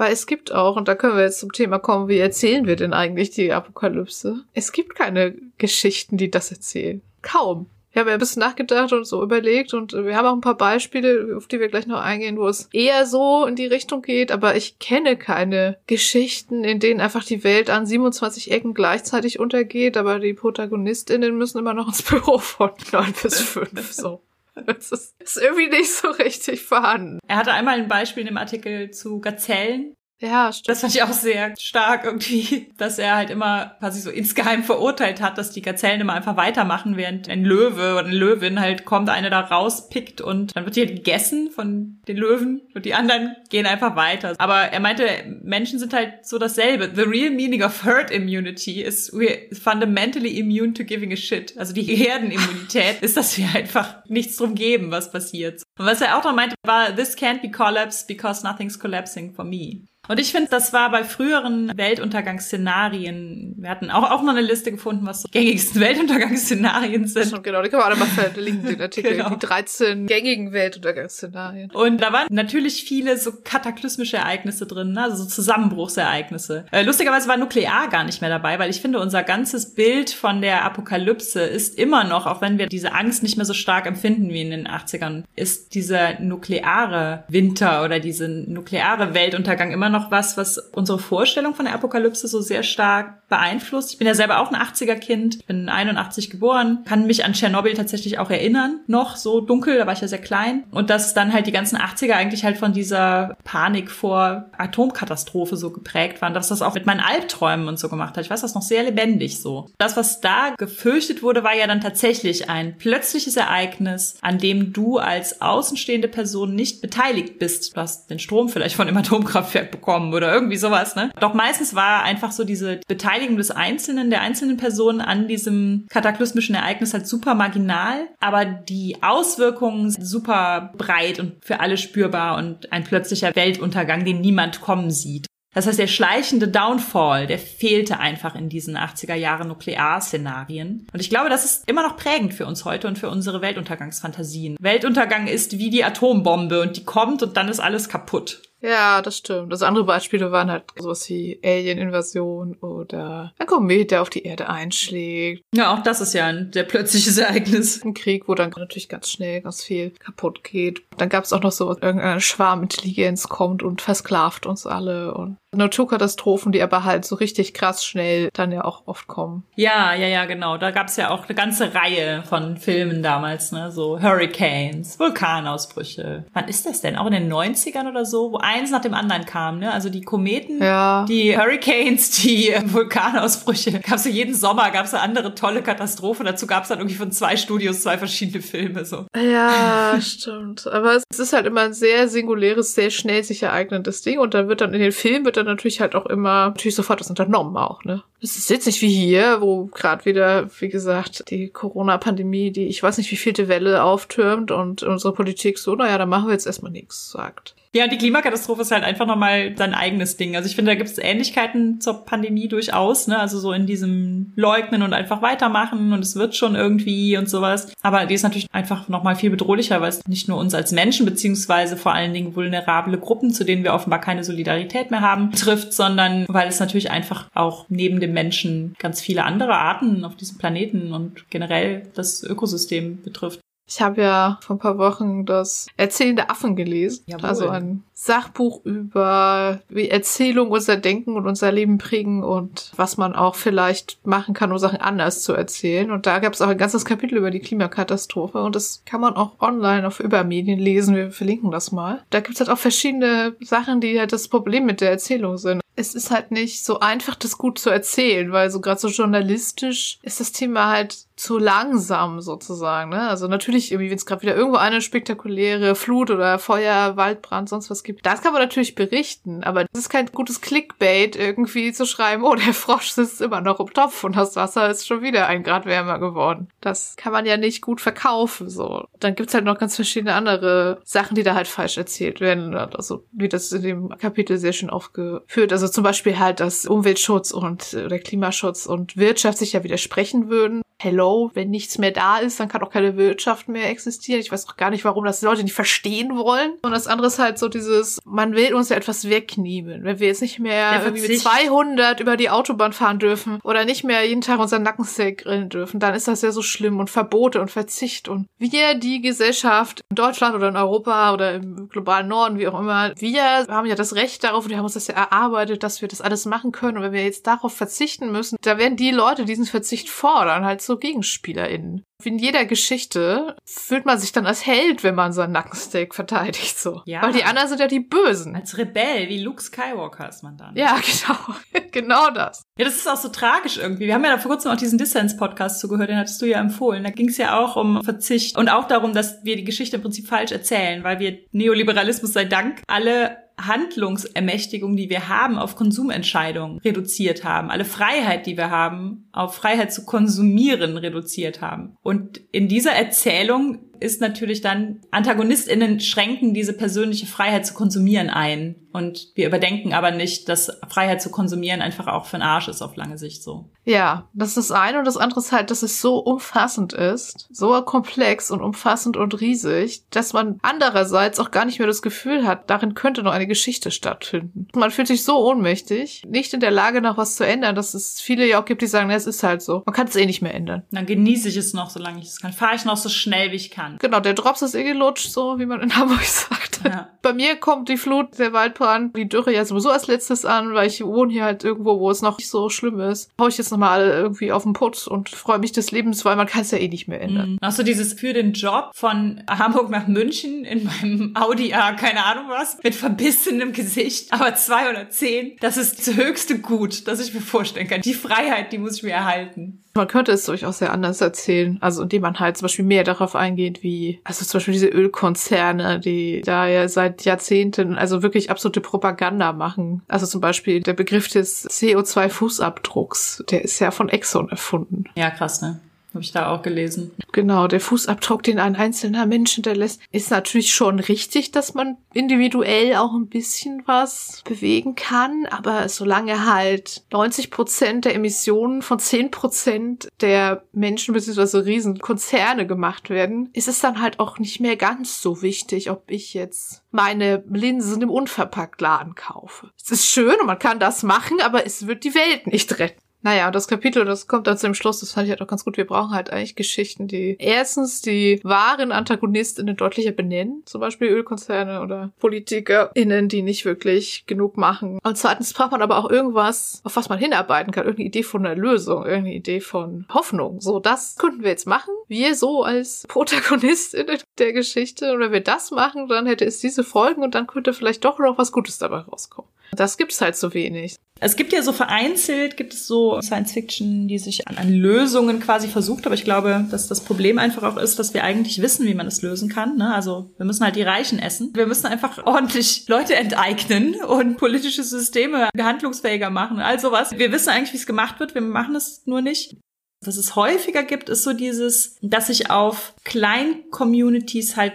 Weil es gibt auch, und da können wir jetzt zum Thema kommen, wie erzählen wir denn eigentlich die Apokalypse? Es gibt keine Geschichten, die das erzählen. Kaum. Wir haben ja ein bisschen nachgedacht und so überlegt und wir haben auch ein paar Beispiele, auf die wir gleich noch eingehen, wo es eher so in die Richtung geht, aber ich kenne keine Geschichten, in denen einfach die Welt an 27 Ecken gleichzeitig untergeht, aber die ProtagonistInnen müssen immer noch ins Büro von 9 bis 5, so. [laughs] Das ist, irgendwie nicht so richtig vorhanden. Er hatte einmal ein Beispiel in dem Artikel zu Gazellen, ja, stimmt. Das fand ich auch sehr stark irgendwie, [laughs] dass er halt immer quasi so insgeheim verurteilt hat, dass die Gazellen immer einfach weitermachen, während ein Löwe oder eine Löwin halt kommt, eine da rauspickt und dann wird die halt gegessen von den Löwen und die anderen gehen einfach weiter. Aber er meinte, Menschen sind halt so dasselbe. The real meaning of herd immunity is we're fundamentally immune to giving a shit. Also die Herdenimmunität [laughs] ist, dass wir einfach nichts drum geben, was passiert. Und was er auch noch meinte, war, this can't be collapsed because nothing's collapsing for me. Und ich finde, das war bei früheren Weltuntergangsszenarien. Wir hatten auch, auch noch eine Liste gefunden, was so gängigsten [laughs] Weltuntergangsszenarien sind. Schon, genau, die können wir auch mal verlinken, den [laughs] Artikel. genau. Die 13 gängigen Weltuntergangsszenarien. Und da waren natürlich viele so kataklysmische Ereignisse drin, ne? also so Zusammenbruchsereignisse. Äh, lustigerweise war Nuklear gar nicht mehr dabei, weil ich finde, unser ganzes Bild von der Apokalypse ist immer noch, auch wenn wir diese Angst nicht mehr so stark empfinden wie in den 80ern, ist dieser nukleare Winter oder diese nukleare Weltuntergang immer noch noch was, was unsere Vorstellung von der Apokalypse so sehr stark beeinflusst. Ich bin ja selber auch ein 80er-Kind, bin 81 geboren, kann mich an Tschernobyl tatsächlich auch erinnern, noch so dunkel, da war ich ja sehr klein. Und dass dann halt die ganzen 80er eigentlich halt von dieser Panik vor Atomkatastrophe so geprägt waren, dass das auch mit meinen Albträumen und so gemacht hat. Ich weiß das noch sehr lebendig so. Das, was da gefürchtet wurde, war ja dann tatsächlich ein plötzliches Ereignis, an dem du als außenstehende Person nicht beteiligt bist. Du hast den Strom vielleicht von dem Atomkraftwerk bekommen bekommen oder irgendwie sowas, ne? Doch meistens war einfach so diese Beteiligung des Einzelnen, der einzelnen Person an diesem kataklysmischen Ereignis halt super marginal, aber die Auswirkungen sind super breit und für alle spürbar und ein plötzlicher Weltuntergang, den niemand kommen sieht. Das heißt, der schleichende Downfall, der fehlte einfach in diesen 80er Jahre Nuklearszenarien. Und ich glaube, das ist immer noch prägend für uns heute und für unsere Weltuntergangsfantasien. Weltuntergang ist wie die Atombombe und die kommt und dann ist alles kaputt. Ja, das stimmt. Das andere Beispiele waren halt sowas wie Alien-Invasion oder ein Komet, der auf die Erde einschlägt. Ja, auch das ist ja ein sehr plötzliches Ereignis. Ein Krieg, wo dann natürlich ganz schnell ganz viel kaputt geht. Dann gab es auch noch so, irgendeine Schwarmintelligenz kommt und versklavt uns alle und Naturkatastrophen, die aber halt so richtig krass schnell dann ja auch oft kommen. Ja, ja, ja, genau. Da gab's ja auch eine ganze Reihe von Filmen damals, ne? So Hurricanes, Vulkanausbrüche. Wann ist das denn? Auch in den 90ern oder so, wo eins nach dem anderen kam, ne? Also die Kometen, Ja. die Hurricanes, die äh, [laughs] Vulkanausbrüche. Gab's ja jeden Sommer, gab's eine andere tolle Katastrophe. Dazu gab's dann irgendwie von zwei Studios zwei verschiedene Filme. So. Ja, [laughs] stimmt. Aber es ist halt immer ein sehr singuläres, sehr schnell sich ereignendes Ding. Und dann wird dann in den Filmen wird dann natürlich halt auch immer natürlich sofort was unternommen auch, ne? Es ist jetzt nicht wie hier, wo gerade wieder, wie gesagt, die Corona-Pandemie, die ich weiß nicht wie vielte Welle auftürmt und unsere Politik so, naja, da machen wir jetzt erstmal nichts, sagt. Ja, die Klimakatastrophe ist halt einfach nochmal sein eigenes Ding. Also ich finde, da gibt es Ähnlichkeiten zur Pandemie durchaus, ne? Also so in diesem Leugnen und einfach weitermachen und es wird schon irgendwie und sowas. Aber die ist natürlich einfach nochmal viel bedrohlicher, weil es nicht nur uns als Menschen, beziehungsweise vor allen Dingen vulnerable Gruppen, zu denen wir offenbar keine Solidarität mehr haben, trifft, sondern weil es natürlich einfach auch neben dem Menschen ganz viele andere Arten auf diesem Planeten und generell das Ökosystem betrifft. Ich habe ja vor ein paar Wochen das Erzählende Affen gelesen. Jawohl. Also ein Sachbuch über wie Erzählung unser Denken und unser Leben prägen und was man auch vielleicht machen kann, um Sachen anders zu erzählen. Und da gab es auch ein ganzes Kapitel über die Klimakatastrophe und das kann man auch online auf Übermedien lesen. Wir verlinken das mal. Da gibt es halt auch verschiedene Sachen, die halt das Problem mit der Erzählung sind. Es ist halt nicht so einfach, das gut zu erzählen, weil so gerade so journalistisch ist das Thema halt zu langsam sozusagen. Ne? Also natürlich, irgendwie, wenn es gerade wieder irgendwo eine spektakuläre Flut oder Feuer, Waldbrand, sonst was gibt, das kann man natürlich berichten, aber das ist kein gutes Clickbait, irgendwie zu schreiben, oh, der Frosch sitzt immer noch im Topf und das Wasser ist schon wieder ein Grad wärmer geworden. Das kann man ja nicht gut verkaufen. so. Dann gibt's halt noch ganz verschiedene andere Sachen, die da halt falsch erzählt werden. Also wie das in dem Kapitel sehr schön aufgeführt. Also zum Beispiel halt, dass Umweltschutz und äh, der Klimaschutz und Wirtschaft sich ja widersprechen würden. Hello, wenn nichts mehr da ist, dann kann auch keine Wirtschaft mehr existieren. Ich weiß auch gar nicht, warum das die Leute nicht verstehen wollen. Und das andere ist halt so dieses, man will uns ja etwas wegnehmen. Wenn wir jetzt nicht mehr irgendwie mit Verzicht. 200 über die Autobahn fahren dürfen oder nicht mehr jeden Tag unseren Nackensteak grillen dürfen, dann ist das ja so schlimm und Verbote und Verzicht. Und wir, die Gesellschaft in Deutschland oder in Europa oder im globalen Norden, wie auch immer, wir haben ja das Recht darauf und wir haben uns das ja erarbeitet, dass wir das alles machen können. Und wenn wir jetzt darauf verzichten müssen, da werden die Leute diesen Verzicht fordern, halt so GegenspielerInnen. Wie in jeder Geschichte fühlt man sich dann als Held, wenn man seinen Nackensteak verteidigt, so. Ja. Weil die anderen sind ja die Bösen. Als Rebell, wie Luke Skywalker ist man dann. Ja, [laughs] genau. genau das. Ja, das ist auch so tragisch irgendwie. Wir haben ja da vor kurzem auch diesen Dissens-Podcast zugehört, den hattest du ja empfohlen. Da ging es ja auch um Verzicht und auch darum, dass wir die Geschichte im Prinzip falsch erzählen, weil wir Neoliberalismus sei Dank alle Handlungsermächtigung, die wir haben, auf Konsumentscheidungen reduziert haben. Alle Freiheit, die wir haben, auf Freiheit zu konsumieren reduziert haben. Und in dieser Erzählung ist natürlich dann, AntagonistInnen schränken diese persönliche Freiheit zu konsumieren ein. Und wir überdenken aber nicht, dass Freiheit zu konsumieren einfach auch für den Arsch ist auf lange Sicht so. Ja, das ist das eine und das andere ist halt, dass es so umfassend ist, so komplex und umfassend und riesig, dass man andererseits auch gar nicht mehr das Gefühl hat, darin könnte noch eine Geschichte stattfinden. Man fühlt sich so ohnmächtig, nicht in der Lage, noch was zu ändern, dass es viele ja auch gibt, die sagen, es ist halt so. Man kann es eh nicht mehr ändern. Dann genieße ich es noch, solange ich es kann. Fahre ich noch so schnell, wie ich kann. Genau, der Drops ist eh gelutscht, so wie man in [laughs] Hamburg sagt. Ja. Bei mir kommt die Flut, der Waldbrand, die Dürre ja sowieso als letztes an, weil ich wohne hier halt irgendwo, wo es noch nicht so schlimm ist. Hau ich jetzt nochmal irgendwie auf den Putz und freue mich des Lebens, weil man kann es ja eh nicht mehr ändern. Mhm. Auch so dieses für den Job von Hamburg nach München in meinem Audi A, keine Ahnung was, mit verbissenem Gesicht, aber 210, das ist das höchste Gut, das ich mir vorstellen kann. Die Freiheit, die muss ich mir erhalten. Man könnte es durchaus sehr anders erzählen. Also indem man halt zum Beispiel mehr darauf eingeht, wie, also zum Beispiel diese Ölkonzerne, die da ja seit Jahrzehnten also wirklich absolute Propaganda machen. Also zum Beispiel der Begriff des CO2-Fußabdrucks, der ist ja von Exxon erfunden. Ja, krass, ne? Habe ich da auch gelesen. Genau, der Fußabdruck, den ein einzelner Mensch hinterlässt, ist natürlich schon richtig, dass man individuell auch ein bisschen was bewegen kann. Aber solange halt 90 Prozent der Emissionen von 10 Prozent der Menschen bzw. Riesenkonzerne gemacht werden, ist es dann halt auch nicht mehr ganz so wichtig, ob ich jetzt meine Linsen im Unverpacktladen kaufe. Es ist schön und man kann das machen, aber es wird die Welt nicht retten. Naja, das Kapitel, das kommt dann zum Schluss, das fand ich halt auch ganz gut. Wir brauchen halt eigentlich Geschichten, die erstens die wahren AntagonistInnen deutlicher benennen, zum Beispiel Ölkonzerne oder PolitikerInnen, die nicht wirklich genug machen. Und zweitens braucht man aber auch irgendwas, auf was man hinarbeiten kann, irgendeine Idee von einer Lösung, irgendeine Idee von Hoffnung. So, das könnten wir jetzt machen. Wir so als ProtagonistInnen [laughs] der Geschichte, und wenn wir das machen, dann hätte es diese Folgen und dann könnte vielleicht doch noch was Gutes dabei rauskommen. Das gibt's halt so wenig. Es gibt ja so vereinzelt, gibt es so Science Fiction, die sich an, an, Lösungen quasi versucht, aber ich glaube, dass das Problem einfach auch ist, dass wir eigentlich wissen, wie man es lösen kann. Ne? Also wir müssen halt die Reichen essen. Wir müssen einfach ordentlich Leute enteignen und politische Systeme handlungsfähiger machen, all sowas. Wir wissen eigentlich, wie es gemacht wird, wir machen es nur nicht. Was es häufiger gibt, ist so dieses, dass sich auf Klein-Communities halt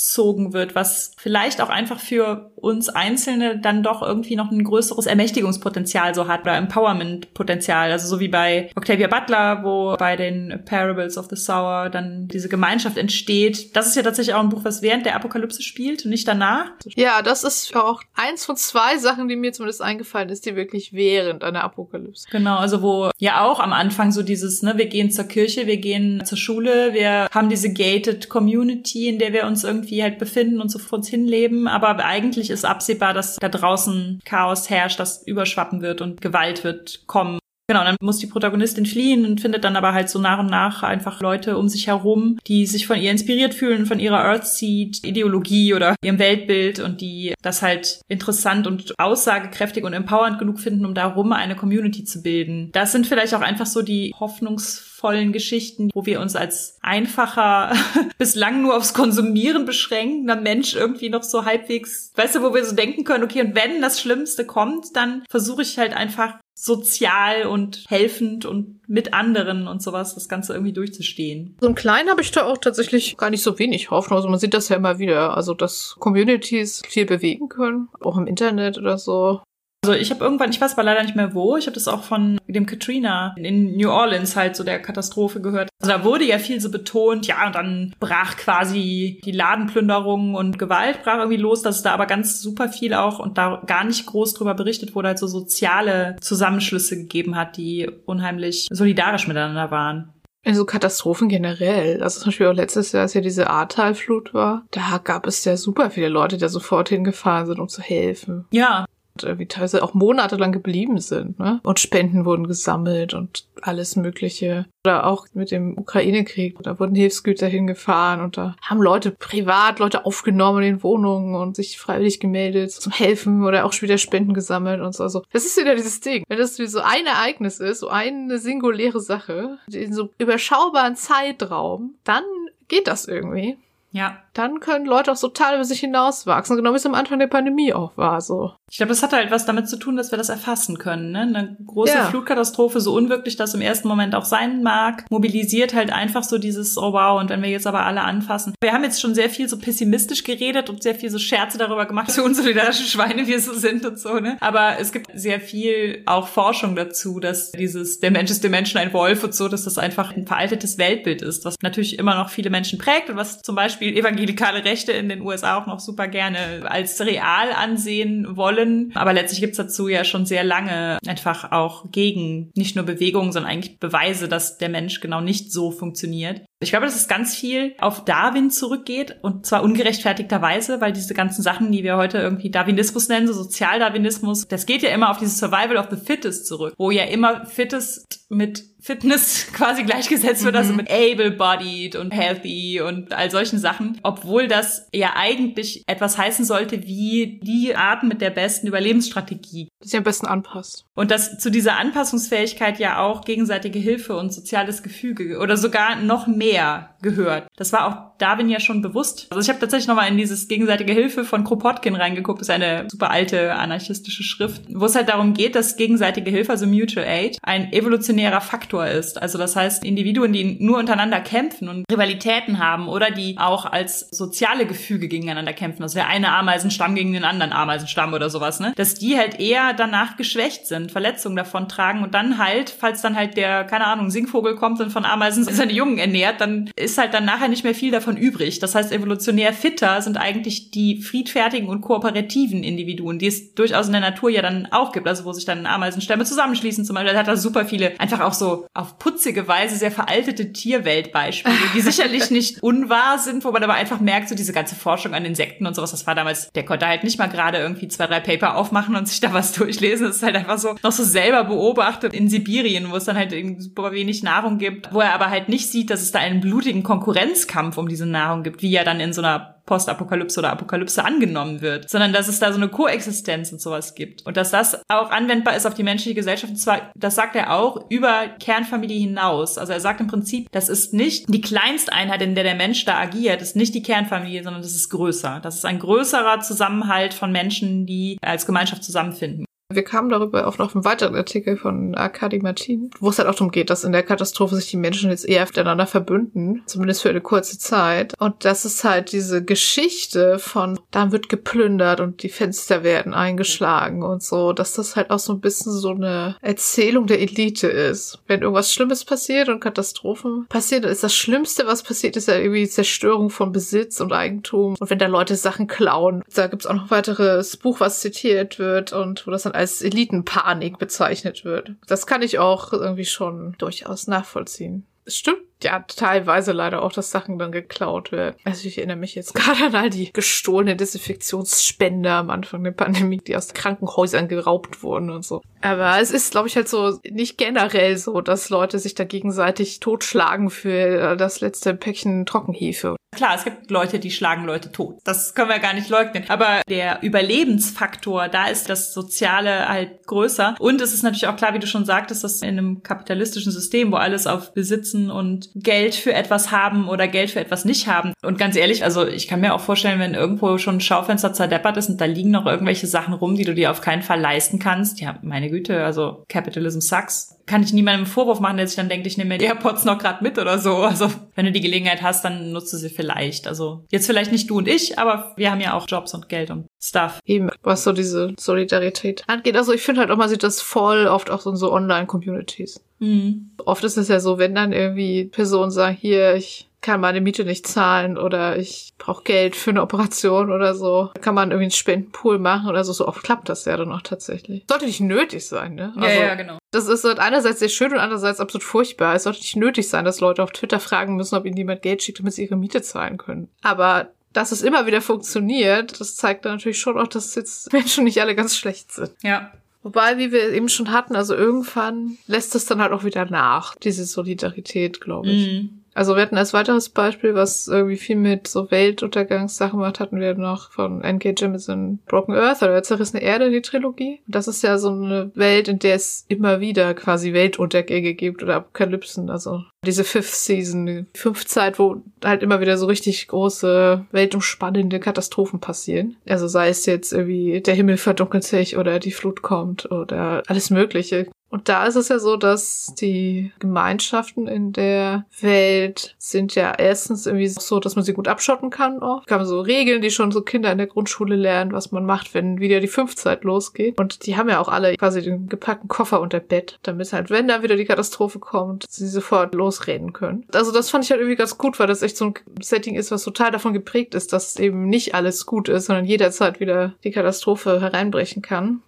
bezogen wird, was vielleicht auch einfach für uns Einzelne dann doch irgendwie noch ein größeres Ermächtigungspotenzial so hat oder Empowerment-Potenzial. Also so wie bei Octavia Butler, wo bei den Parables of the Sour dann diese Gemeinschaft entsteht. Das ist ja tatsächlich auch ein Buch, was während der Apokalypse spielt und nicht danach. Ja, das ist auch eins von zwei Sachen, die mir zumindest eingefallen ist, die wirklich während einer Apokalypse. Genau, also wo ja auch am Anfang so dieses, ne, wir gehen zur Kirche, wir gehen zur Schule, wir haben diese gated Community, in der wir uns irgendwie halt befinden und so vor uns hinleben, aber eigentlich ist absehbar, dass da draußen Chaos herrscht, das überschwappen wird und Gewalt wird kommen. Genau, dann muss die Protagonistin fliehen und findet dann aber halt so nach und nach einfach Leute um sich herum, die sich von ihr inspiriert fühlen, von ihrer Earthseed-Ideologie oder ihrem Weltbild und die das halt interessant und aussagekräftig und empowernd genug finden, um darum eine Community zu bilden. Das sind vielleicht auch einfach so die hoffnungsvollen Geschichten, wo wir uns als einfacher, [laughs] bislang nur aufs Konsumieren beschränkender Mensch irgendwie noch so halbwegs, weißt du, wo wir so denken können, okay, und wenn das Schlimmste kommt, dann versuche ich halt einfach sozial und helfend und mit anderen und sowas das Ganze irgendwie durchzustehen. So im Kleinen habe ich da auch tatsächlich gar nicht so wenig Hoffnung. Also man sieht das ja immer wieder. Also dass Communities viel bewegen können, auch im Internet oder so. Also ich habe irgendwann, ich weiß aber leider nicht mehr wo, ich habe das auch von dem Katrina in New Orleans halt so der Katastrophe gehört. Also da wurde ja viel so betont, ja, und dann brach quasi die Ladenplünderung und Gewalt brach irgendwie los, dass es da aber ganz super viel auch und da gar nicht groß drüber berichtet wurde, halt so soziale Zusammenschlüsse gegeben hat, die unheimlich solidarisch miteinander waren. Also Katastrophen generell. Also zum Beispiel auch letztes Jahr, als ja diese Ahrtalflut war, da gab es ja super viele Leute, die da sofort hingefahren sind, um zu helfen. Ja, irgendwie teilweise auch monatelang geblieben sind. Ne? Und Spenden wurden gesammelt und alles Mögliche. Oder auch mit dem Ukraine-Krieg. Da wurden Hilfsgüter hingefahren und da haben Leute privat Leute aufgenommen in Wohnungen und sich freiwillig gemeldet zum Helfen oder auch später Spenden gesammelt und so. Also das ist wieder dieses Ding. Wenn das wie so ein Ereignis ist, so eine singuläre Sache, in so überschaubaren Zeitraum, dann geht das irgendwie. Ja. Dann können Leute auch total über sich hinauswachsen, genau wie es am Anfang der Pandemie auch war, so. Ich glaube, das hat halt was damit zu tun, dass wir das erfassen können. Ne? Eine große ja. Flutkatastrophe, so unwirklich das im ersten Moment auch sein mag, mobilisiert halt einfach so dieses, oh wow, und wenn wir jetzt aber alle anfassen. Wir haben jetzt schon sehr viel so pessimistisch geredet und sehr viel so Scherze darüber gemacht, so unsolidarische Schweine wir so sind und so, ne? Aber es gibt sehr viel auch Forschung dazu, dass dieses, der Mensch ist dem Menschen ein Wolf und so, dass das einfach ein veraltetes Weltbild ist, was natürlich immer noch viele Menschen prägt und was zum Beispiel evangelikale Rechte in den USA auch noch super gerne als real ansehen wollen. Aber letztlich gibt's dazu ja schon sehr lange einfach auch gegen nicht nur Bewegungen, sondern eigentlich Beweise, dass der Mensch genau nicht so funktioniert. Ich glaube, dass es ganz viel auf Darwin zurückgeht und zwar ungerechtfertigterweise, weil diese ganzen Sachen, die wir heute irgendwie Darwinismus nennen, so Sozialdarwinismus, das geht ja immer auf dieses Survival of the Fittest zurück, wo ja immer Fittest mit Fitness [laughs] quasi gleichgesetzt wird, also mhm. also mit able-bodied und healthy und all solchen Sachen, obwohl das ja eigentlich etwas heißen sollte wie die Arten mit der besten Überlebensstrategie. Die sich am besten anpasst. Und dass zu dieser Anpassungsfähigkeit ja auch gegenseitige Hilfe und soziales Gefüge oder sogar noch mehr gehört. Das war auch Darwin ja schon bewusst. Also ich habe tatsächlich nochmal in dieses gegenseitige Hilfe von Kropotkin reingeguckt. Das ist eine super alte anarchistische Schrift, wo es halt darum geht, dass gegenseitige Hilfe, also Mutual Aid, ein evolutionärer Faktor ist. Also das heißt, Individuen, die nur untereinander kämpfen und Rivalitäten haben oder die auch als soziale Gefüge gegeneinander kämpfen, also der eine Ameisenstamm gegen den anderen Ameisenstamm oder sowas, ne, dass die halt eher danach geschwächt sind, Verletzungen davon tragen und dann halt, falls dann halt der, keine Ahnung, Singvogel kommt und von Ameisen seine Jungen ernährt, dann ist halt dann nachher nicht mehr viel davon übrig. Das heißt, evolutionär fitter sind eigentlich die friedfertigen und kooperativen Individuen, die es durchaus in der Natur ja dann auch gibt, also wo sich dann Ameisenstämme zusammenschließen zum Beispiel. Hat er super viele, einfach auch so auf putzige Weise sehr veraltete Tierweltbeispiele, die sicherlich [laughs] nicht unwahr sind, wo man aber einfach merkt, so diese ganze Forschung an Insekten und sowas, das war damals, der konnte halt nicht mal gerade irgendwie zwei, drei Paper aufmachen und sich da was [laughs] durchlesen. Das ist halt einfach so noch so selber beobachtet in Sibirien, wo es dann halt super wenig Nahrung gibt, wo er aber halt nicht sieht, dass es da einen blutigen Konkurrenzkampf um diese Nahrung gibt, wie ja dann in so einer Postapokalypse oder Apokalypse angenommen wird, sondern dass es da so eine Koexistenz und sowas gibt. Und dass das auch anwendbar ist auf die menschliche Gesellschaft. Und zwar, das sagt er auch, über Kernfamilie hinaus. Also er sagt im Prinzip, das ist nicht die Kleinsteinheit, in der der Mensch da agiert, ist nicht die Kernfamilie, sondern das ist größer. Das ist ein größerer Zusammenhalt von Menschen, die als Gemeinschaft zusammenfinden. Wir kamen darüber auf noch einen weiteren Artikel von Arkadi Martin, wo es halt auch darum geht, dass in der Katastrophe sich die Menschen jetzt eher miteinander verbünden, zumindest für eine kurze Zeit. Und das ist halt diese Geschichte von, da wird geplündert und die Fenster werden eingeschlagen und so, dass das halt auch so ein bisschen so eine Erzählung der Elite ist. Wenn irgendwas Schlimmes passiert und Katastrophen passiert, ist das Schlimmste, was passiert, ist ja irgendwie Zerstörung von Besitz und Eigentum. Und wenn da Leute Sachen klauen, da gibt's auch noch weiteres Buch, was zitiert wird und wo das dann als Elitenpanik bezeichnet wird. Das kann ich auch irgendwie schon durchaus nachvollziehen. Es stimmt ja teilweise leider auch, dass Sachen dann geklaut werden. Also ich erinnere mich jetzt [laughs] gerade an all die gestohlenen Desinfektionsspender am Anfang der Pandemie, die aus Krankenhäusern geraubt wurden und so. Aber es ist, glaube ich, halt so nicht generell so, dass Leute sich da gegenseitig totschlagen für das letzte Päckchen Trockenhefe. Klar, es gibt Leute, die schlagen Leute tot. Das können wir gar nicht leugnen. Aber der Überlebensfaktor, da ist das Soziale halt größer. Und es ist natürlich auch klar, wie du schon sagtest, dass in einem kapitalistischen System, wo alles auf Besitzen und Geld für etwas haben oder Geld für etwas nicht haben. Und ganz ehrlich, also ich kann mir auch vorstellen, wenn irgendwo schon ein Schaufenster zerdeppert ist und da liegen noch irgendwelche Sachen rum, die du dir auf keinen Fall leisten kannst. Ja, meine Güte, also Capitalism sucks kann ich niemandem einen Vorwurf machen, der sich dann denkt, ich nehme mir die AirPods noch gerade mit oder so. Also wenn du die Gelegenheit hast, dann nutze sie vielleicht. Also jetzt vielleicht nicht du und ich, aber wir haben ja auch Jobs und Geld und Stuff. Eben, was so diese Solidarität angeht. Also ich finde halt auch, man sieht das voll oft auch so in so Online-Communities. Mhm. Oft ist es ja so, wenn dann irgendwie Personen sagen, hier, ich kann meine Miete nicht zahlen oder ich brauche Geld für eine Operation oder so. Kann man irgendwie einen Spendenpool machen oder so. So oft klappt das ja dann auch tatsächlich. Sollte nicht nötig sein, ne? Also, ja, ja, genau. Das ist halt einerseits sehr schön und andererseits absolut furchtbar. Es sollte nicht nötig sein, dass Leute auf Twitter fragen müssen, ob ihnen jemand Geld schickt, damit sie ihre Miete zahlen können. Aber dass es immer wieder funktioniert, das zeigt dann natürlich schon auch, dass jetzt [laughs] Menschen nicht alle ganz schlecht sind. Ja. Wobei, wie wir eben schon hatten, also irgendwann lässt es dann halt auch wieder nach, diese Solidarität, glaube ich. Mhm. Also wir hatten als weiteres Beispiel, was irgendwie viel mit so Weltuntergangssachen gemacht, hatten wir noch von N.K. Jemisin Broken Earth oder Zerrissene Erde, die Trilogie. Das ist ja so eine Welt, in der es immer wieder quasi Weltuntergänge gibt oder Apokalypsen. Also diese Fifth Season, die fünfte Zeit, wo halt immer wieder so richtig große, weltumspannende Katastrophen passieren. Also sei es jetzt irgendwie der Himmel verdunkelt sich oder die Flut kommt oder alles Mögliche. Und da ist es ja so, dass die Gemeinschaften in der Welt sind ja erstens irgendwie so, dass man sie gut abschotten kann oft. Kann man so Regeln, die schon so Kinder in der Grundschule lernen, was man macht, wenn wieder die Fünfzeit losgeht. Und die haben ja auch alle quasi den gepackten Koffer unter Bett, damit halt, wenn da wieder die Katastrophe kommt, sie sofort losreden können. Also das fand ich halt irgendwie ganz gut, weil das echt so ein Setting ist, was total davon geprägt ist, dass eben nicht alles gut ist, sondern jederzeit wieder die Katastrophe hereinbrechen kann.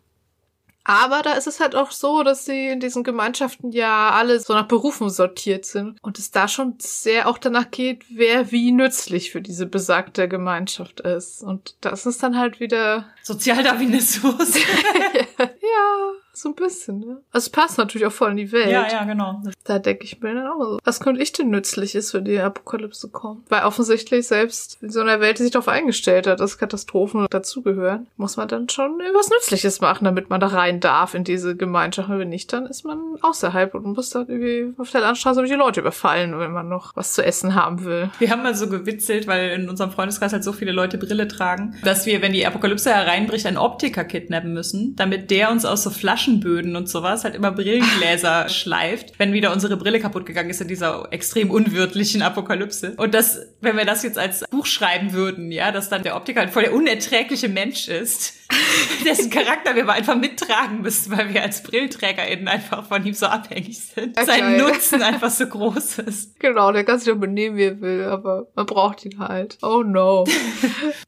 Aber da ist es halt auch so, dass sie in diesen Gemeinschaften ja alle so nach Berufen sortiert sind und es da schon sehr auch danach geht, wer wie nützlich für diese besagte Gemeinschaft ist. Und das ist dann halt wieder Sozialdarwinismus. [laughs] ja. So ein bisschen, ne? Also es passt natürlich auch voll in die Welt. Ja, ja, genau. Da denke ich mir dann auch so, was könnte ich denn Nützliches für die Apokalypse kommen? Weil offensichtlich selbst in so einer Welt, die sich darauf eingestellt hat, dass Katastrophen dazugehören, muss man dann schon was Nützliches machen, damit man da rein darf in diese Gemeinschaft. Und wenn nicht, dann ist man außerhalb und muss dann irgendwie auf der Landstraße die Leute überfallen, wenn man noch was zu essen haben will. Wir haben mal so gewitzelt, weil in unserem Freundeskreis halt so viele Leute Brille tragen, dass wir, wenn die Apokalypse hereinbricht, einen Optiker kidnappen müssen, damit der uns aus so Flaschen Flaschenböden und sowas halt immer Brillengläser [laughs] schleift, wenn wieder unsere Brille kaputt gegangen ist in dieser extrem unwirtlichen Apokalypse. Und das, wenn wir das jetzt als Buch schreiben würden, ja, dass dann der Optiker halt voll der unerträgliche Mensch ist, [laughs] dessen Charakter wir mal einfach mittragen müssen, weil wir als BrillenträgerInnen einfach von ihm so abhängig sind. Ja, Sein. Nutzen [laughs] einfach so groß ist. Genau, der kann sich doch benehmen, wie er will, aber man braucht ihn halt. Oh no.